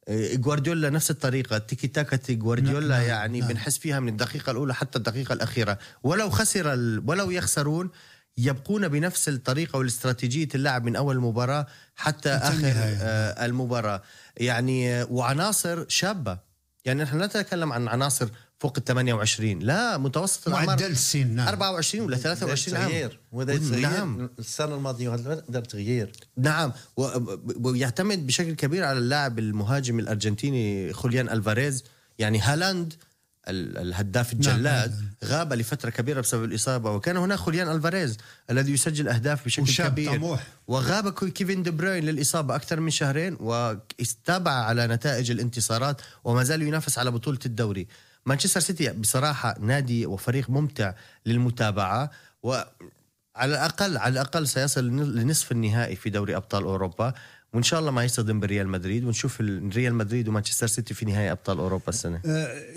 جوارديولا نفس الطريقة تيكي تاكا جوارديولا نعم يعني نعم. بنحس فيها من الدقيقة الأولى حتى الدقيقة الأخيرة ولو خسر ولو يخسرون يبقون بنفس الطريقة والاستراتيجية اللعب من أول المباراة حتى آخر آه المباراة. يعني وعناصر شابة. يعني نحن لا نتكلم عن عناصر فوق ال 28 لا متوسط الاعمار معدل السن نعم. 24 ولا 23 عام. تغيير نعم. السنة الماضية دار تغيير. نعم. ويعتمد بشكل كبير على اللاعب المهاجم الأرجنتيني خوليان ألفاريز. يعني هالاند الهداف الجلاد نعم. غاب لفترة كبيرة بسبب الإصابة وكان هناك خوليان ألفاريز الذي يسجل أهداف بشكل كبير طموح. وغاب كيفن دي بروين للإصابة أكثر من شهرين واستبع على نتائج الانتصارات وما زال ينافس على بطولة الدوري مانشستر سيتي بصراحة نادي وفريق ممتع للمتابعة وعلى الاقل على الأقل سيصل لنصف النهائي في دوري أبطال أوروبا وإن شاء الله ما يصطدم بريال مدريد ونشوف ال- ريال مدريد ومانشستر سيتي في نهائي أبطال أوروبا السنة.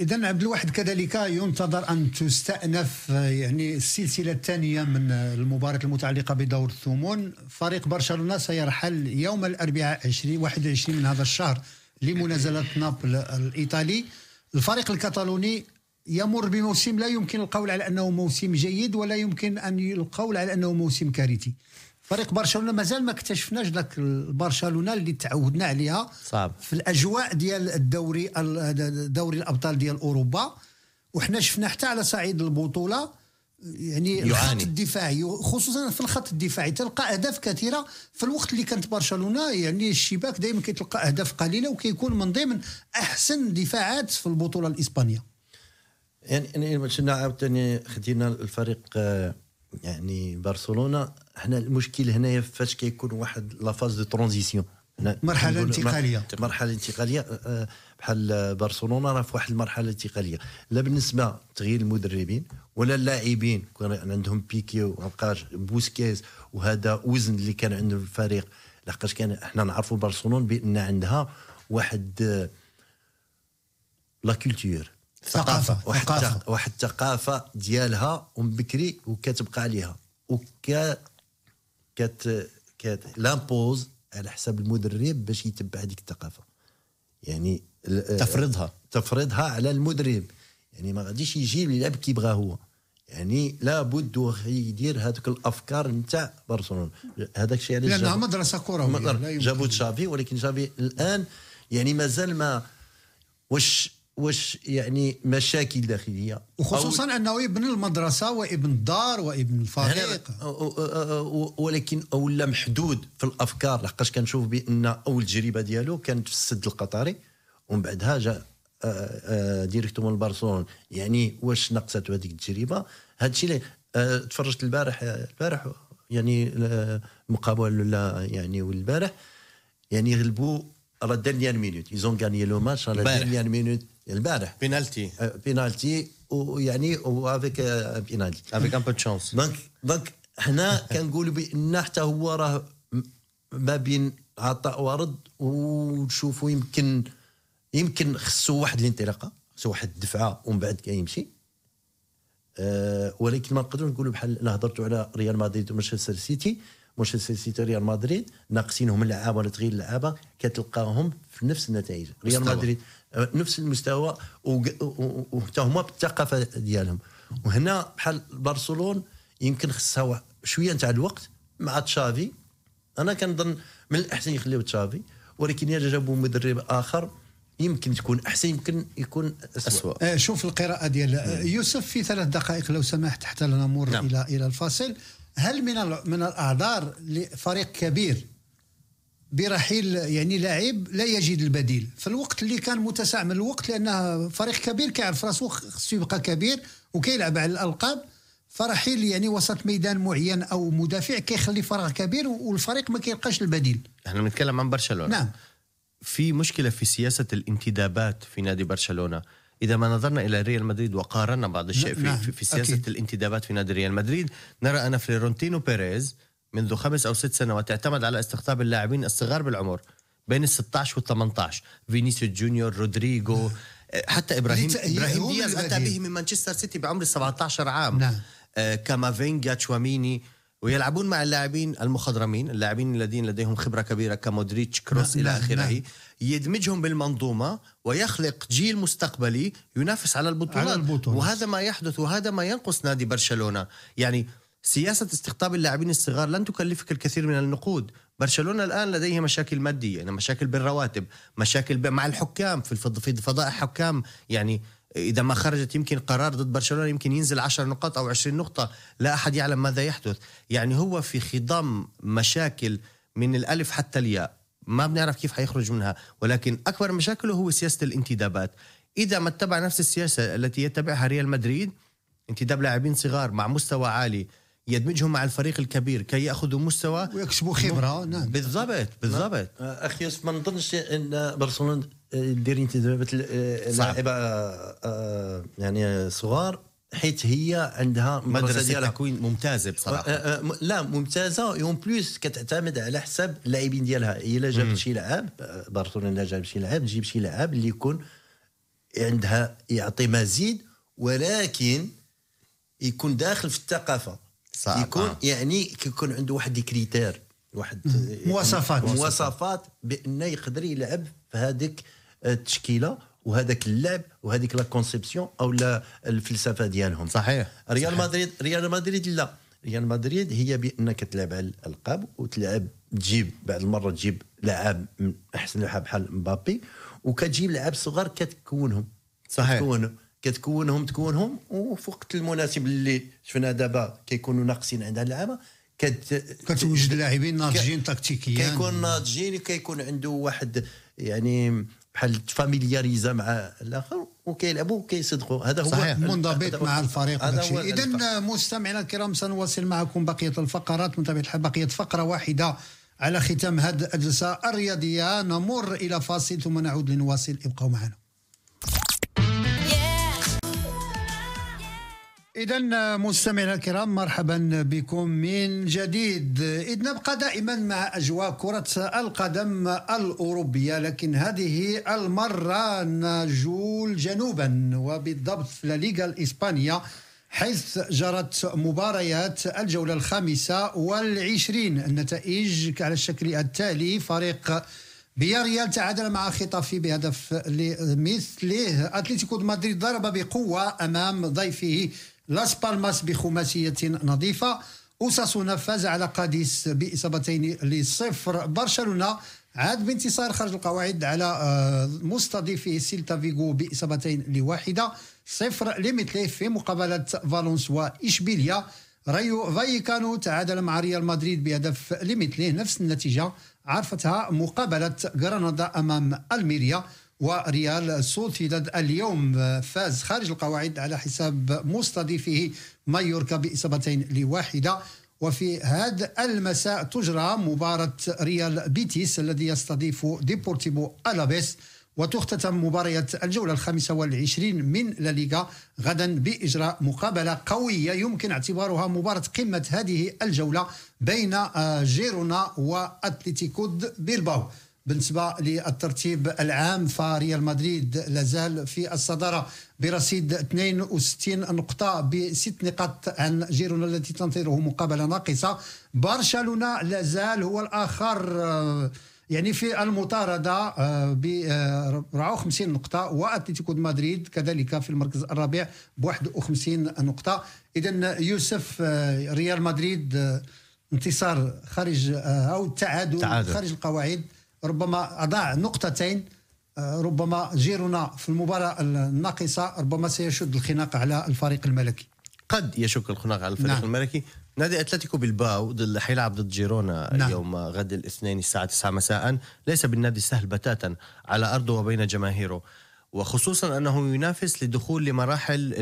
اذا عبد الواحد كذلك ينتظر أن تستأنف آه، يعني السلسلة الثانية من آه، المباراة المتعلقة بدور الثمون فريق برشلونة سيرحل يوم الأربعاء 20 21 من هذا الشهر لمنازلة نابل الإيطالي. الفريق الكتالوني يمر بموسم لا يمكن القول على أنه موسم جيد ولا يمكن أن القول على أنه موسم كارثي. فريق برشلونة مازال ما اكتشفناش ذاك برشلونه اللي تعودنا عليها صعب. في الأجواء ديال الدوري ال- دوري الأبطال ديال أوروبا وحنا شفنا حتى على صعيد البطولة يعني الخط يعاني. الدفاعي خصوصا في الخط الدفاعي تلقى أهداف كثيرة في الوقت اللي كانت برشلونة يعني الشباك دائما كيتلقى أهداف قليلة وكيكون من ضمن أحسن دفاعات في البطولة الإسبانية يعني يعني عاوتاني خدينا الفريق آه، يعني برشلونة حنا المشكل هنايا فاش كيكون واحد la phase de transition. مرحلة انتقالية. مرحلة انتقالية آه، بحال برشلونة راه في واحد المرحلة انتقالية. لا بالنسبة تغيير المدربين ولا اللاعبين. كان عندهم بيكي ومابقاش بوسكيز وهذا وزن اللي كان عنده الفريق. لحقاش كان إحنا نعرفوا برشلونة بأن عندها واحد آه، la culture. ثقافة. واحد ثقافة. واحد الثقافه ديالها ومن بكري وكتبقى عليها وكا كت كت l'impose على حساب المدرب باش يتبع هذيك الثقافة يعني ال- تفرضها. تفرضها على المدرب يعني ما غاديش يجي يلعب كي بغا هو يعني لابد يدير هذوك الأفكار نتاع برشلونة هذاك الشيء علاش لأنها مدرسة كرويه. جابوا تشافي ولكن تشافي الآن يعني مازال ما واش واش يعني مشاكل داخلية؟ وخصوصا أنه ابن المدرسة وابن الدار وابن الفريق. ولكن ولا محدود في الأفكار لحقاش كنشوف بأن أول تجربه ديالو كانت في السد القطري ومن بعدها جاء آه، آه، ديريكتومون لبرشلونه يعني واش نقصت هذيك التجربة؟ هذا الشيء آه، تفرجت البارح البارح يعني المقابله ولا يعني والبارح يعني غلبوا على ال dernière minute. ils ont gagné le match على البارح. ال dernière minute البارح. بينالتي آه، بينالتي ويعني و avec penalty avec un peu chance donc donc حنا كنقولوا بأن حتى هو راه ما بين عطاء ورد ونشوفوا يمكن يمكن خصو واحد الانطلاقة خصو واحد الدفعة ومن بعد كيمشي. أه ولكن ما نقدروا نقولوا بحال الا هضرتوا على ريال مدريد ومانشستر سيتي. مانشستر سيتي ريال مدريد. ناقصينهم اللعابة ولا تغيير اللعابة. كتلقاهم في نفس النتائج. ريال. مدريد آه، نفس المستوى. وحتى هما بالثقافة ديالهم. وهنا بحال برشلون يمكن خصها شوية نتاع الوقت مع تشافي. أنا كنظن من الأحسن يخليو تشافي. ولكن إذا جابوا مدرب آخر يمكن تكون أحسن يمكن يكون اسوء. آه، شوف القراءة ديال آه، يوسف في ثلاث دقائق لو سمحت حتى لا نمر نعم. إلى إلى الفاصل. هل من من الأعذار لفريق كبير برحيل يعني لاعب لا يجد البديل؟ في الوقت اللي كان متسع من الوقت لأنه فريق كبير كيعرف راسو خصو يبقى كبير وكيلعب على الألقاب فرحيل يعني وسط ميدان معين أو مدافع كيخلي فراغ كبير والفريق ما كيلقاش البديل. إحنا بنتكلم عن برشلونة. نعم. في مشكلة في سياسة الانتدابات في نادي برشلونة. إذا ما نظرنا إلى ريال مدريد وقارنا بعض الشيء في, نعم، في, في سياسة أكيد. الانتدابات في نادي ريال مدريد نرى أن فلورنتينو بيريز منذ خمس أو ست سنوات اعتمد على استقطاب اللاعبين الصغار بالعمر بين ال 16 وال 18 فينيسيوس جونيور رودريجو حتى إبراهيم لتأهيل- إبراهيم هو دياز البديل. به من مانشستر سيتي بعمر ال 17 عام نعم. آه، كامافينجا تشواميني ويلعبون مع اللاعبين المخضرمين اللاعبين الذين لديهم خبرة كبيرة كمودريتش كروس إلى آخره. يدمجهم بالمنظومة ويخلق جيل مستقبلي ينافس على البطولات. على البطولات. وهذا ما يحدث وهذا ما ينقص نادي برشلونة. يعني سياسة استقطاب اللاعبين الصغار لن تكلفك الكثير من النقود. برشلونة الآن لديه مشاكل مادية يعني مشاكل بالرواتب مشاكل مع الحكام في فضاء حكام. يعني إذا ما خرجت يمكن قرار ضد برشلونة يمكن ينزل 10 نقاط أو 20 نقطة لا أحد يعلم ماذا يحدث. يعني هو في خضم مشاكل من الألف حتى الياء. ما بنعرف كيف حيخرج منها ولكن أكبر مشاكله هو سياسة الانتدابات. إذا ما اتبع نفس السياسة التي يتبعها ريال مدريد انتداب لاعبين صغار مع مستوى عالي يدمجهم مع الفريق الكبير كي يأخذوا مستوى ويكسبوا خبرة. نعم. بالضبط بالضبط. أخي يوسف ما نظنش أن برشلونة دير انتدابات لاعيبه آه، يعني صغار حيت هي عندها مدرسة ديالها. تكوين ممتازة بصراحة. لا ممتازة en plus كتعتمد على حساب اللاعبين ديالها. هي الا جابت شي لاعب برشلونة جاب شي لاعب تجيب شي لاعب اللي يكون عندها يعطي مزيد ولكن يكون داخل في الثقافة. يكون آه. يعني كيكون عنده واحد critère واحد مواصفات. مواصفات بأنه يقدر يلعب في هذيك التشكيلة وهذاك اللعب وهذيك la conception أو لا الفلسفة ديالهم. صحيح. ريال مدريد ريال مدريد لا. ريال مدريد هي بأنك تلعب على الألقاب وتلعب تجيب بعض المرات تجيب لاعب من أحسن لاعب بحال مبابي وكتجيب لاعب صغار كتكونهم. صحيح. كتكونهم. كتكونهم تكونهم وفي وقت المناسب اللي شفنا دابا كيكونوا ناقصين عند اللعابه كت كتوجد لاعبين ناضجين تكتيكيا كيكون ناضجين وكيكون عنده واحد يعني بحال فاميلياريزا مع الآخر وكيلعبوا وكيصدقوا. هذا هو صحيح منضبط مع الفريق اذا مستمعينا الكرام سنواصل معكم بقية الفقرات. من طبيعه الحال بقية فقرة واحدة على ختام هذه الجلسة الرياضية. نمر إلى فاصل ثم نعود لنواصل. ابقوا معنا. إذا مستمعينا الكرام مرحبا بكم من جديد. إذ نبقى دائما مع أجواء كرة القدم الأوروبية لكن هذه المرة نجول جنوبا وبالضبط في الليغا الإسبانية حيث جرت مباريات الجولة الخامسة والعشرين. النتائج على الشكل التالي فريق بياريال تعادل مع خطافي بهدف مثله أتلتيكو مدريد ضرب بقوة أمام ضيفه لاس بالماس بخماسية نظيفة أوساسونا فاز على قاديس بإصابتين لصفر برشلونة عاد بانتصار خارج القواعد على مستضيفه سيلتا فيغو بإصابتين لواحدة صفر لمثله في مقابلة فالنسيا وإشبيليا رايو فايكانو تعادل مع ريال مدريد بهدف لمثله نفس النتيجة عرفتها مقابلة غرناطة أمام الميريا وريال سوسيداد اليوم فاز خارج القواعد على حساب مستضيفه مايوركا بإصابتين لواحدة. وفي هذا المساء تجرى مباراة ريال بيتيس الذي يستضيف ديبورتيبو ألابيس وتختتم مباراة الجولة الخامسة والعشرين من لليغا غدا بإجراء مقابلة قوية يمكن اعتبارها مباراة قمة هذه الجولة بين جيرونا وأتلتيكو بيلباو بالنسبة للترتيب العام فريال مدريد لازال في الصدارة برصيد 62 نقطة بست نقاط عن جيرونا التي تنتظره مقابلة ناقصة. برشلونة لازال هو الآخر آه، يعني في المطاردة آه، ب 54 آه، نقطة وأتلتيكو مدريد كذلك في المركز الرابع ب 51 نقطة. إذا يوسف ريال مدريد انتصار خارج أو تعادل, تعادل. خارج القواعد. ربما أضاع نقطتين آه، ربما جيرونا في المباراة الناقصة ربما سيشد الخناق على الفريق الملكي قد يشك الخناق على الفريق نعم. الملكي نادي أتلتيكو بالباو ضد حيلعب ضد جيرونا نعم. يوم غد الاثنين الساعة 9 مساء ليس بالنادي السهل بتاتا على أرضه وبين جماهيره وخصوصا أنه ينافس للدخول لمراحل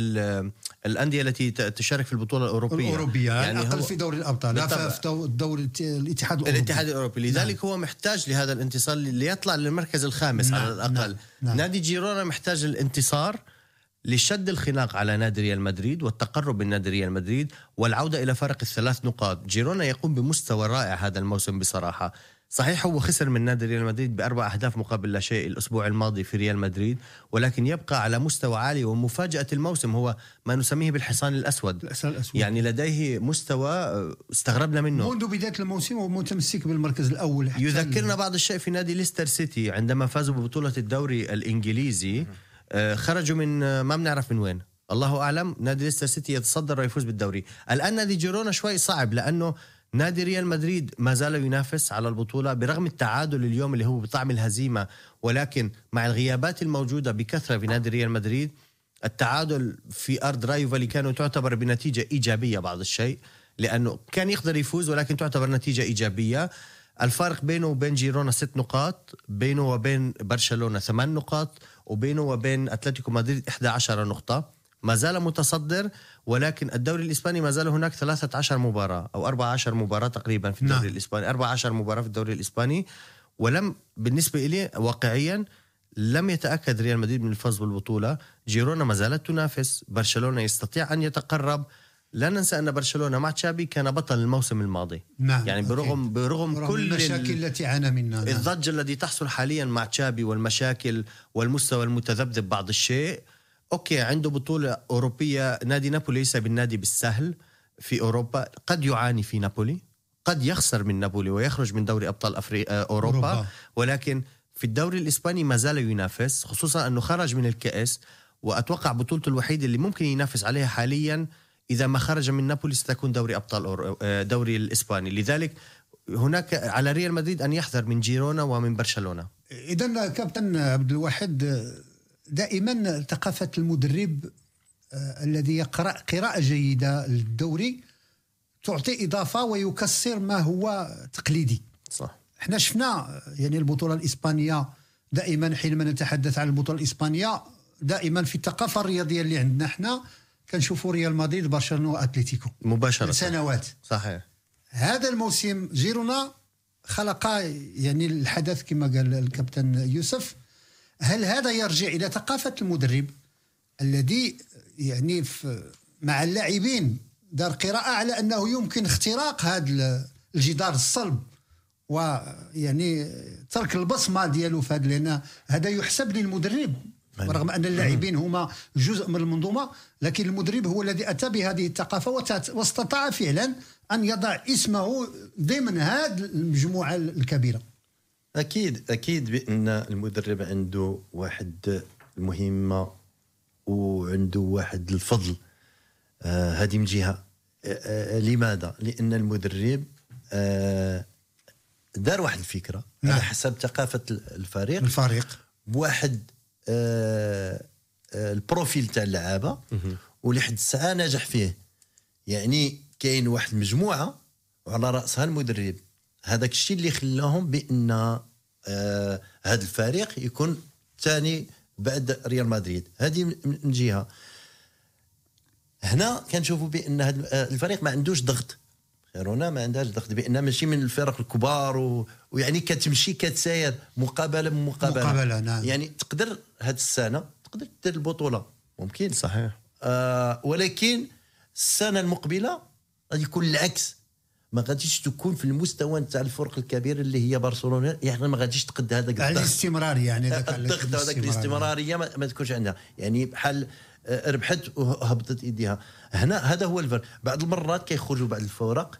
الأندية التي تشارك في البطولة الأوروبية الأوروبية يعني أقل في دوري الأبطال لا في دوري الاتحاد الأوروبي الاتحاد الأوروبي لذلك نعم. هو محتاج لهذا الانتصار ليطلع للمركز الخامس نعم. على الأقل نعم. نعم. نادي جيرونا محتاج الانتصار لشد الخناق على نادي ريال مدريد والتقرب من نادي ريال مدريد والعودة إلى فرق الثلاث نقاط جيرونا يقوم بمستوى رائع هذا الموسم بصراحة صحيح هو خسر من نادي ريال مدريد بأربع أهداف مقابل لا شيء الأسبوع الماضي في ريال مدريد ولكن يبقى على مستوى عالي ومفاجأة الموسم هو ما نسميه بالحصان الأسود. الحصان الأسود. يعني لديه مستوى آه، استغربنا منه. منذ بداية الموسم هو متمسك بالمركز الأول يذكرنا بعض الشيء في نادي ليستر سيتي عندما فازوا ببطولة الدوري الإنجليزي آه، خرجوا من آه، ما بنعرف من وين. الله أعلم نادي ليستر سيتي يتصدر ويفوز بالدوري. الآن نادي جيرونا شوي صعب لأنه نادي ريال مدريد ما زال ينافس على البطولة برغم التعادل اليوم اللي هو بطعم الهزيمة. ولكن مع الغيابات الموجودة بكثرة في نادي ريال مدريد التعادل في أرض رايو فالي كانوا تعتبر بنتيجة إيجابية بعض الشيء لأنه كان يقدر يفوز ولكن تعتبر نتيجة إيجابية. الفارق بينه وبين جيرونا ست نقاط بينه وبين برشلونة ثمان نقاط وبينه وبين أتلتيكو مدريد 11 نقطة. ما زال متصدر ولكن الدوري الإسباني ما زال هناك 13 مباراة أو 14 مباراة تقريبا في الدوري نعم. الإسباني 14 مباراة في الدوري الإسباني ولم بالنسبة لي واقعيا لم يتأكد ريال مدريد من الفوز بالبطولة جيرونا ما زالت تنافس برشلونة يستطيع أن يتقرب لا ننسى أن برشلونة مع تشابي كان بطل الموسم الماضي نعم يعني برغم أوكي. برغم, برغم كل المشاكل التي عانى منها نعم. الضجة الذي تحصل حاليا مع تشابي والمشاكل والمستوى المتذبذب بعض الشيء أوكي عنده بطولة أوروبية. نادي نابولي ليس بالنادي بالسهل في أوروبا. قد يعاني في نابولي قد يخسر من نابولي ويخرج من دوري أبطال افريقيا آه، أوروبا, أوروبا. ولكن في الدوري الإسباني ما زال ينافس خصوصا أنه خرج من الكاس وأتوقع بطولته الوحيدة اللي ممكن ينافس عليها حاليا إذا ما خرج من نابولي ستكون دوري أبطال آه، دوري الإسباني. لذلك هناك على ريال مدريد أن يحذر من جيرونا ومن برشلونة. اذا كابتن عبد الواحد دائما ثقافة المدرب آه، الذي يقرأ قراءة جيدة للدوري تعطي إضافة ويكسر ما هو تقليدي. صح. إحنا شفنا يعني البطولة الإسبانية دائما حينما نتحدث عن البطولة الإسبانية دائما في الثقافة الرياضية اللي عندنا إحنا كنشوفوا ريال مدريد برشلونة واتليتيكو مباشرة. سنوات صحيح. هذا الموسم جيرونا خلق يعني الحدث كما قال الكابتن يوسف هل هذا يرجع إلى ثقافة المدرب الذي يعني مع اللاعبين دار قراءة على أنه يمكن اختراق هذا الجدار الصلب ويعني ترك البصمة ديالو في هذا لأن هذا يحسب للمدرب رغم أن اللاعبين هما جزء من المنظومة لكن المدرب هو الذي أتى بهذه الثقافة واستطاع فعلا أن يضع اسمه ضمن هذه المجموعة الكبيرة. أكيد أكيد بأن المدرب عنده واحد المهمه وعنده واحد الفضل آه هذه من جهة. آه آه لماذا؟ لأن المدرب آه دار واحد الفكرة نعم. على حسب ثقافة الفريق. الفريق. بواحد آه آه ال profil تاع اللعابة ولحد الساعة نجح فيه. يعني كاين واحد المجموعة وعلى رأسها المدرب. هذاك الشيء اللي خلاهم بأن آه هذا الفريق يكون ثاني بعد ريال مدريد. هذه من جهة. هنا كنشوفوا بأن هذا آه، الفريق ما عندوش ضغط. جيرونا ما عندهاش ضغط بأن ماشي من الفرق الكبار و... ويعني كتمشي كتساير مقابلة بمقابله مقابلة. نعم. يعني تقدر هذه السنة تقدر دير البطولة. ممكن صحيح. آه ولكن السنة المقبلة غادي يكون العكس. ما غاديش تكون في المستوى نتاع الفرق الكبيره اللي هي برشلونة. يعني ما غاديش تقد هذاك الضغط الاستمراريه يعني ذاك الضغط هذاك الاستمرارية ما, ما تكونش عندها. يعني بحال آه، ربحت وهبطت ايديها هنا هذا هو الفرق. بعض المرات كيخرجوا بعض الفرق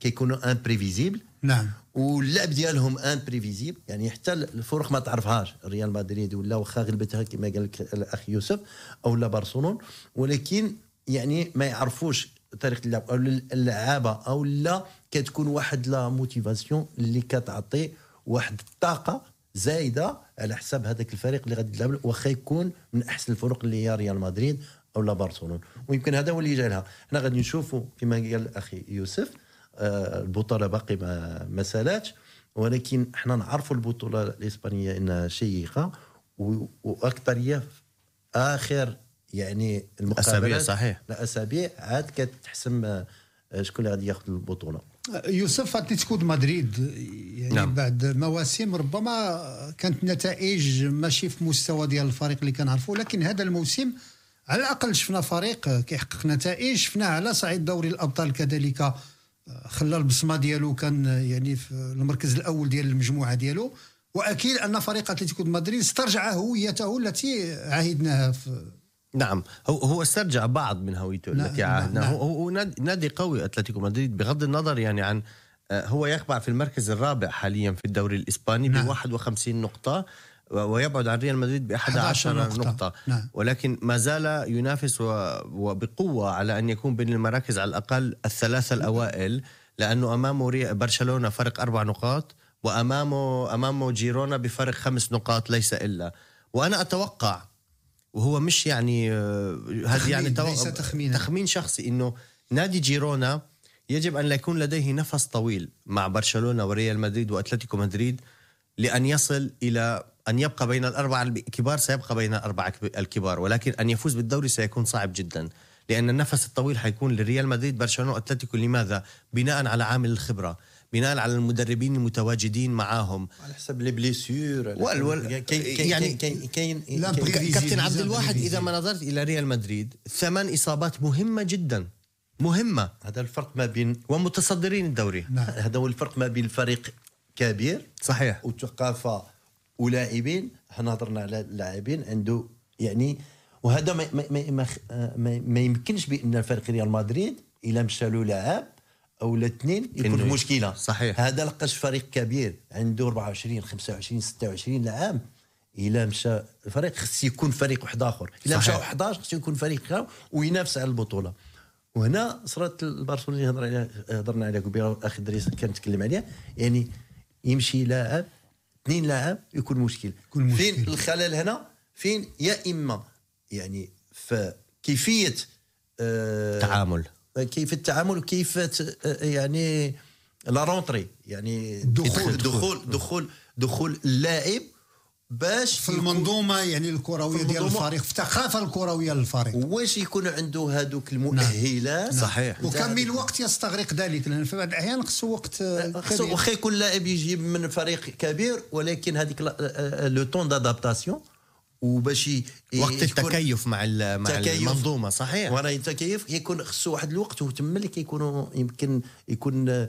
كيكونوا imprévisibles نعم. واللعب ديالهم imprévisible يعني حتى الفرق ما تعرفهاش. ريال مدريد ولا واخا غلبتها كما قال الأخ يوسف أو لا برشلونة. ولكن يعني ما يعرفوش طريقه اللعب أو اللعابه أو لا كتكون واحد la motivation اللي كتعطي واحد الطاقه زايدة على حساب هذاك الفريق اللي غادي يلعب واخا يكون من أحسن الفرق اللي هي ريال مدريد أو لا برشلونة. ويمكن هذا هو اللي جا لها. حنا غادي نشوفوا كما قال أخي يوسف آه البطولة باقي ما ما سالاتش ولكن إحنا نعرفوا البطولة الإسبانية إنها شيقة وأكثرية آخر يعني المقابلات صحيح. الاسابيع عاد كتحسم آه، شكون اللي غادي ياخذ البطولة. يوسف أتلتيكو مدريد يعني نعم. بعد مواسم ربما كانت نتائج ماشي في مستوى ديال الفريق اللي كنعرفه لكن هذا الموسم على الأقل شفنا فريق كيحقق نتائج شفناه على صعيد دوري الأبطال كذلك خلى البصمة ديالو كان يعني في المركز الأول ديال المجموعة ديالو. وأكيد أن فريق أتلتيكو مدريد استرجع هويته التي عهدناها في نعم هو هو استرجع بعض من هويته التي عاهدناه نعم. هو, هو نادي قوي أتلتيكو مدريد بغض النظر يعني عن آه، هو يقبع في المركز الرابع حاليا في الدوري الإسباني نعم. ب 51 نقطة ويبعد عن ريال مدريد ب 11 نقطة, نقطة. نعم. ولكن ما زال ينافس وبقوة على أن يكون بين المراكز على الأقل الثلاثة الأوائل لأنه أمامه برشلونة فرق أربع نقاط وأمامه أمامه جيرونا بفرق خمس نقاط ليس إلا وأنا أتوقع وهو مش يعني آه، هذه يعني. ليس تخمين تخمين شخصي إنه نادي جيرونا يجب أن لا يكون لديه نفس طويل مع برشلونة وريال مدريد وأتلتيكو مدريد لأن يصل إلى أن يبقى بين الأربعة الكبار سيبقى بين الأربعة الكبار ولكن أن يفوز بالدوري سيكون صعب جدا لأن النفس الطويل حيكون لريال مدريد برشلونة وأتلتيكو لماذا؟ بناء على عامل الخبرة بناء على المدربين المتواجدين معاهم. على حسب les blessures وال وال يعني كاين كاين كابتن عبد الواحد إذا ما نظرت إلى ريال مدريد ثمان إصابات مهمة جدا. مهمة. هذا الفرق ما بين ومتصدرين الدوري. نعم. هذا هو الفرق ما بين الفريق كبير صحيح. وثقافة ولاعبين. إحنا هضرنا على اللاعبين عنده يعني وهذا ما ما ما, ما, ما يمكنش بأن فريق ريال مدريد إلى مشى له لاعب أو الاثنين يكون مشكلة. صحيح. هذا لقاش فريق كبير. عنده 24 25 26 لاعب إلى مشى الفريق خص يكون فريق واحد آخر. إلى مشى 11 خص يكون فريق وينافس على البطولة. وهنا صارت البرشلونه اللي هضرنا عليها قبيلة الاخ دريس كان تكلم عليها. يعني يمشي لاعب اثنين لاعب يكون مشكل. يكون مشكل. فين الخلل هنا؟ فين؟ يا إما يعني في كيفية آه تعامل. كيف التعامل وكيف يعني لا رونتري يعني دخول دخول. دخول دخول اللاعب باش في المنظومة يعني الكروية ديال الفريق في الثقافه الكروية للفريق. واش يكون عنده هذوك المؤهلات؟ نعم. صحيح. وكم من وقت يستغرق ذلك لأن في بعض الأحيان خصو وقت خصو واخا يكون لاعب يجيب من فريق كبير ولكن هذيك لو طون دادابتاسيون وباش وقت التكيف مع مع المنظومة صحيح. وراه التكيف يكون خصو واحد الوقت وتم اللي كيكونوا يمكن يكون آه،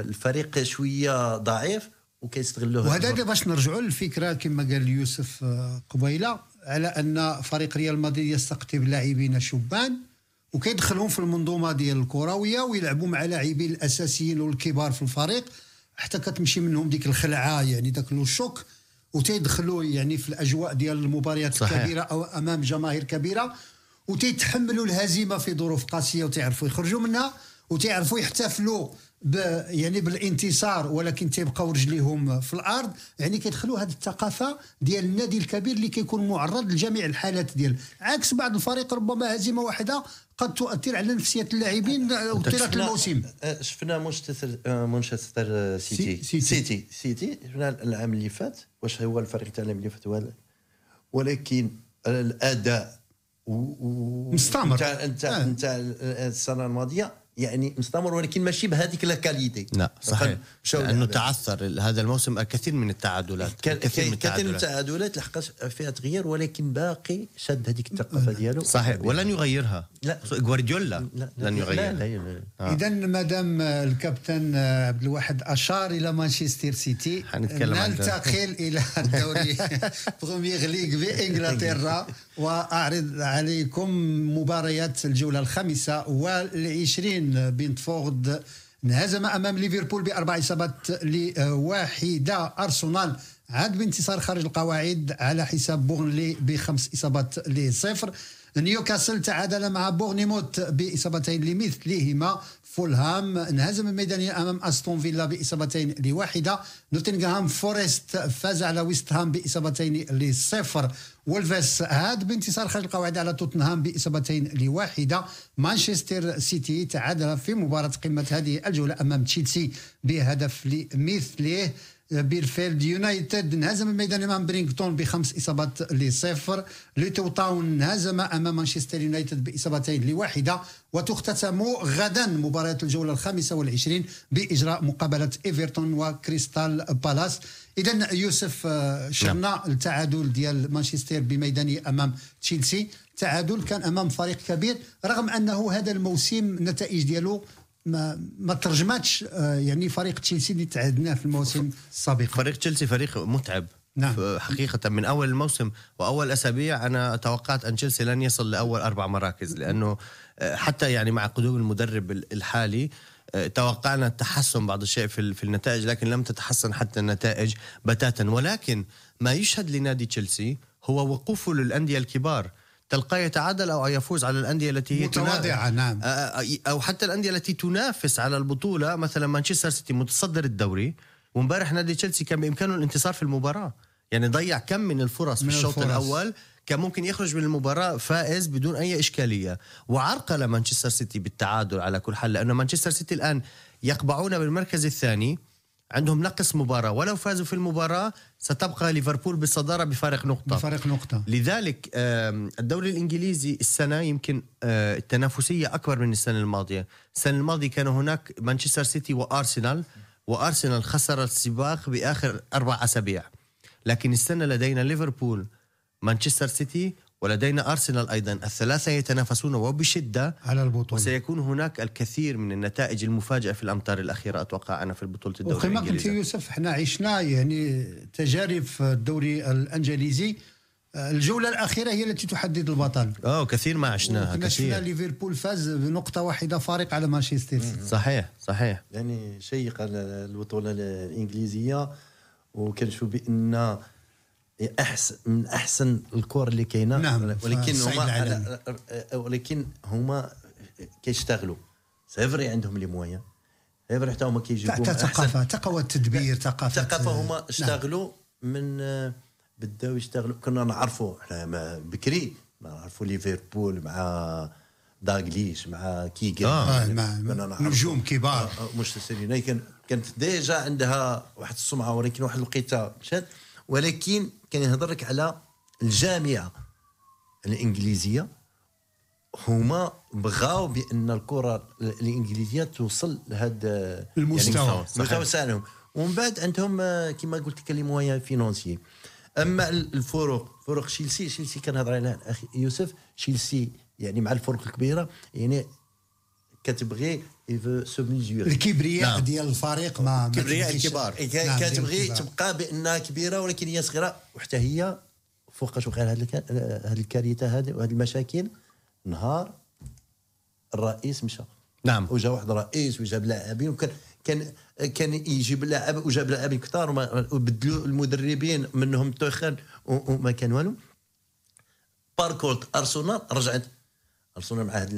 الفريق شوية ضعيف وكيستغلوه. وهذا باش نرجعوا للفكرة كما قال يوسف آه، قبيلة على أن فريق ريال مدريد يستقطب لاعبين شبان وكيدخلهم في المنظومة ديال الكرويه ويلعبوا مع لاعبين الأساسيين والكبار في الفريق حتى كتمشي منهم ديك الخلعة يعني داك لو شوك وتيدخلوا يعني في الأجواء ديال المباريات الكبيرة أو أمام جماهير كبيرة وتيتحملوا الهزيمة في ظروف قاسية وتيعرفوا يخرجوا منها وتيعرفوا يحتفلوا ب يعني بالانتصار ولكن تيبقاو رجليهم في الأرض. يعني كيدخلوا هذه الثقافة ديال النادي الكبير اللي كيكون معرض لجميع الحالات ديال عكس بعض الفريق ربما هزيمة واحدة قد تؤثر على نفسية اللاعبين طيله الموسم. أه، شفنا مانشستر أه، مانشستر سيتي. سيتي. سيتي, سيتي. شفنا العام اللي فات واش هو الفريق تاع العام اللي فات؟ ولكن الأداء مستمر. نتاع نتاع السنة الماضية يعني مستمر ولكن ماشي بهذيك لا لا صحيح. لأنه تعثر هذا الموسم الكثير من التعادلات الكثير من التعادلات من التعادلات. لحقاش فيها تغيير ولكن باقي شد هذيك الثقافة ديالو. صحيح. ولن يغيرها. لا. جوارديولا لن يغيرها. لا لا آه. اذا مادام الكابتن عبد الواحد أشار إلى مانشستر سيتي ننتقل إلى الدوري (laughs) Premier League بإنجلترا. (laughs) وأعرض عليكم مباريات الجولة الخامسة والعشرين. بنتفورد انهزم أمام ليفربول بأربع إصابات لواحدة. أرسنال عاد بانتصار خارج القواعد على حساب بورنلي بخمس إصابات لصفر. نيوكاسل تعادل مع بورنيموت بإصابتين لمثلهما. فولهام انهزم ميدانيا أمام أستون فيلا بإصابتين لواحدة نوتنغهام فورست فاز على ويست هام بإصابتين لصفر. وولفز عاد بانتصار خارج القواعد على توتنهام بإصابتين لواحدة. مانشستر سيتي تعادل في مباراة قمة هذه الجولة أمام تشيلسي بهدف لمثله شيفيلد يونايتد انهزم ميدانيا أمام برايتون بخمس إصابات لصفر. لوتون تاون انهزم أمام مانشستر يونايتد بإصابتين لواحدة. وتختتم غدا مباراة الجولة الخامسة والعشرين بإجراء مقابلة إيفرتون وكريستال بالاس. اذا يوسف آه، شفنا نعم. التعادل ديال مانشستر بميدانه أمام تشيلسي. تعادل كان أمام فريق كبير رغم أنه هذا الموسم النتائج ديالو ما ما ترجماتش آه، يعني فريق تشيلسي اللي تعهدناه في الموسم السابق. فريق تشيلسي فريق متعب. نعم. حقيقة من أول الموسم وأول أسابيع أنا توقعت أن تشيلسي لن يصل لأول أربع مراكز لأنه آه، حتى يعني مع قدوم المدرب الحالي آه، توقعنا التحسن بعض الشيء في في النتائج لكن لم تتحسن حتى النتائج بتاتا. ولكن ما يشهد لنادي تشيلسي هو وقوفه للأندية الكبار. تلقاه يتعادل أو يفوز على الأندية التي هي متواضعة نعم. أو حتى الأندية التي تنافس على البطولة مثلا مانشستر سيتي متصدر الدوري وامبارح نادي تشيلسي كان بإمكانه الانتصار في المباراة. يعني ضيع كم من الفرص من في الشوط. الأول كان ممكن يخرج من المباراة فائز بدون أي إشكالية. وعرقل مانشستر سيتي بالتعادل على كل حال لأنه مانشستر سيتي الآن يقبعون بالمركز الثاني. عندهم نقص مباراة. ولو فازوا في المباراة ستبقى ليفربول بالصدارة بفارق نقطة. بفارق نقطة. لذلك الدوري الإنجليزي السنة يمكن آه، التنافسية أكبر من السنة الماضية. السنة الماضية كان هناك مانشستر سيتي وأرسنال. وأرسنال خسر السباق بآخر أربع أسابيع. لكن السنة لدينا ليفربول مانشستر سيتي ولدينا أرسنال أيضا. الثلاثة يتنافسون وبشدة. على البطولة. وسيكون هناك الكثير من النتائج المفاجئة في الأمتار الأخيرة أتوقع أنا في البطولة الدوري وكما قلت الإنجليزي. يوسف إحنا عشنا يعني تجارب في الدوري الإنجليزي. الجولة الأخيرة هي التي تحدد البطل. آه كثير ما عشناها كنا شفنا كثير ليفربول فاز بنقطة واحدة فارق على مانشستر سيتي. صحيح صحيح. يعني شيقة البطولة الإنجليزية. وكنشوف بأن احسن من أحسن الكور اللي كاينة. نعم، ولكن هما ولكن هما كيشتغلوا. c'est vrai عندهم les moyens. c'est vrai حتى هما كيجيبوا من ثقافة ثقافة التدبير ثقافة ثقافة هما نعم. اشتغلوا من آه، بداو يشتغلوا. كنا نعرفوا إحنا ما- بكري نعرفوا ليفربول مع داغليش مع كيغان آه، مع- كنا نعرفوا. نجوم كبار. آه، آه، مانشستر يونايتد. كان كانت ديجا عندها واحد السمعة ولكن واحد الوقيته مشات؟ ولكن كان يهضر لك على الجامعة الإنجليزية. هما بغاو بأن الكرة الإنجليزية توصل لهذا المستوى. يعني المستوى تاعهم ومن بعد عندهم آه، كما قلت لك لي موان فينونسيي أما ال- الفروق فروق تشيلسي تشيلسي كان هضر عليها الاخ يوسف. تشيلسي يعني مع الفروق الكبيرة يعني كتبغي يفو سو ميزوري الكبرياء نعم. ديال الفريق ما ما كبرياء تبغيش- الكبار. نعم، كتبغي. تبقى بأنها كبيرة ولكن هي صغيرة. وحتى هي فوقاش وقع هذه الك- هذه الكارثة هذه وهذه المشاكل. نهار الرئيس مشى. نعم. وجا واحد رئيس وجاب لاعبين وكان كان كان يجيب لاعب وجاب لاعبين كثار وما- وبدلوا المدربين منهم توخل و- وما كان والو. باركولت أرسنال رجعت ارسنال مع هذا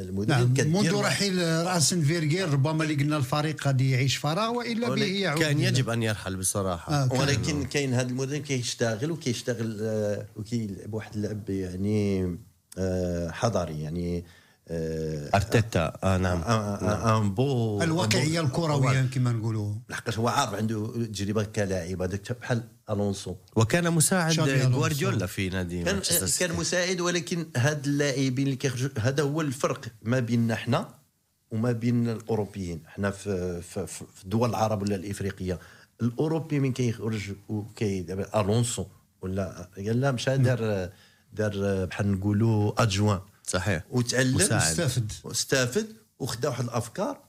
المدرب نعم منذ رحيل راسن فيرجير ربما اللي قلنا الفريق قد يعيش فراغ وإلا به يعود. كان يجب أن يرحل بصراحة. آه، كان- ولكن كاين هذا المدرب كيشتغل وكيشتغل آه، وكيلعب واحد اللعب يعني آه، حضاري يعني آه، أرتيتا. آه نعم. آه، آه، ان بو الواقعيه الكرويه كما نقولوا لحقاش هو عارف عنده تجربة كلاعب هذاك بحال ألونسو. وكان مساعد. جوارديولا في نادي كان. كان مساعد ولكن هاد اللاعبين اللي كيخرجوا هذا هو الفرق ما بيننا حنا وما بين الأوروبيين. حنا في في, في في الدول العرب ولا الإفريقية. الأوروبي من كيخرج وكي ألونسو ولا قال لا مشى دار دار بحال نقولوا adjoint. صحيح. وتعلم مساعد. استفد واستافد وخدا واحد الأفكار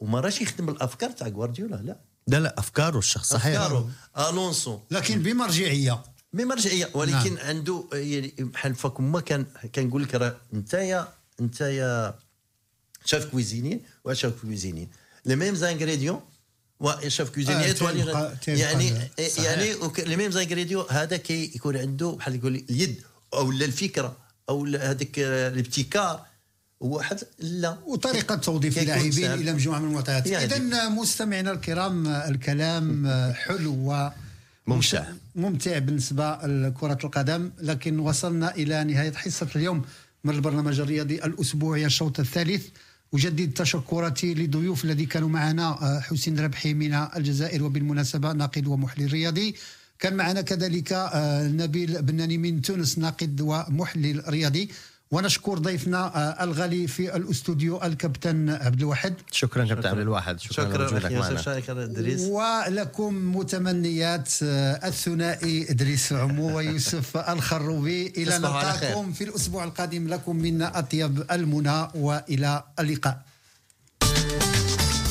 وما راش يخدم الأفكار تاع غوارديولا لا. لا لا أفكاره الشخص صحيح. أفكاره. ألونسو. لكن بمرجعية. بمرجعية. ولكن نعم. عنده يعني بحال فاكم ما كان كنقول لك راه نتايا نتايا chef cuisinier و chef cuisinier les mêmes ingrédients و chef cuisinier آه، تبقى- تبقى يعني صحيح. يعني les mêmes ingrédients هذا كي يكون عنده بحال يقول اليد أو الفكرة. أو لا هذاك الابتكار واحد لا وطريقة توظيف اللاعبين. إلى مجموعة من المعطيات يعني. اذا مستمعينا الكرام الكلام حلو و ممتع. ممتع بالنسبة لكرة القدم لكن وصلنا إلى نهاية حصة اليوم من البرنامج الرياضي الاسبوعي الشوط الثالث أجدد تشكراتي لضيوف الذي كانوا معنا آه، حسين ربحي من الجزائر وبالمناسبة ناقد ومحلل رياضي كان معنا كذلك آه، نبيل بناني من تونس ناقد ومحلل رياضي. ونشكر ضيفنا آه، الغالي في الاستوديو الكابتن عبد الواحد. شكرا كابتن عبد الواحد. شكرا, شكرا أخي يوسف إدريس. ولكم متمنيات آه، الثنائي إدريس عمو ويوسف الخروبي إلى. نلقاكم في الأسبوع القادم لكم منا أطيب المنى وإلى اللقاء.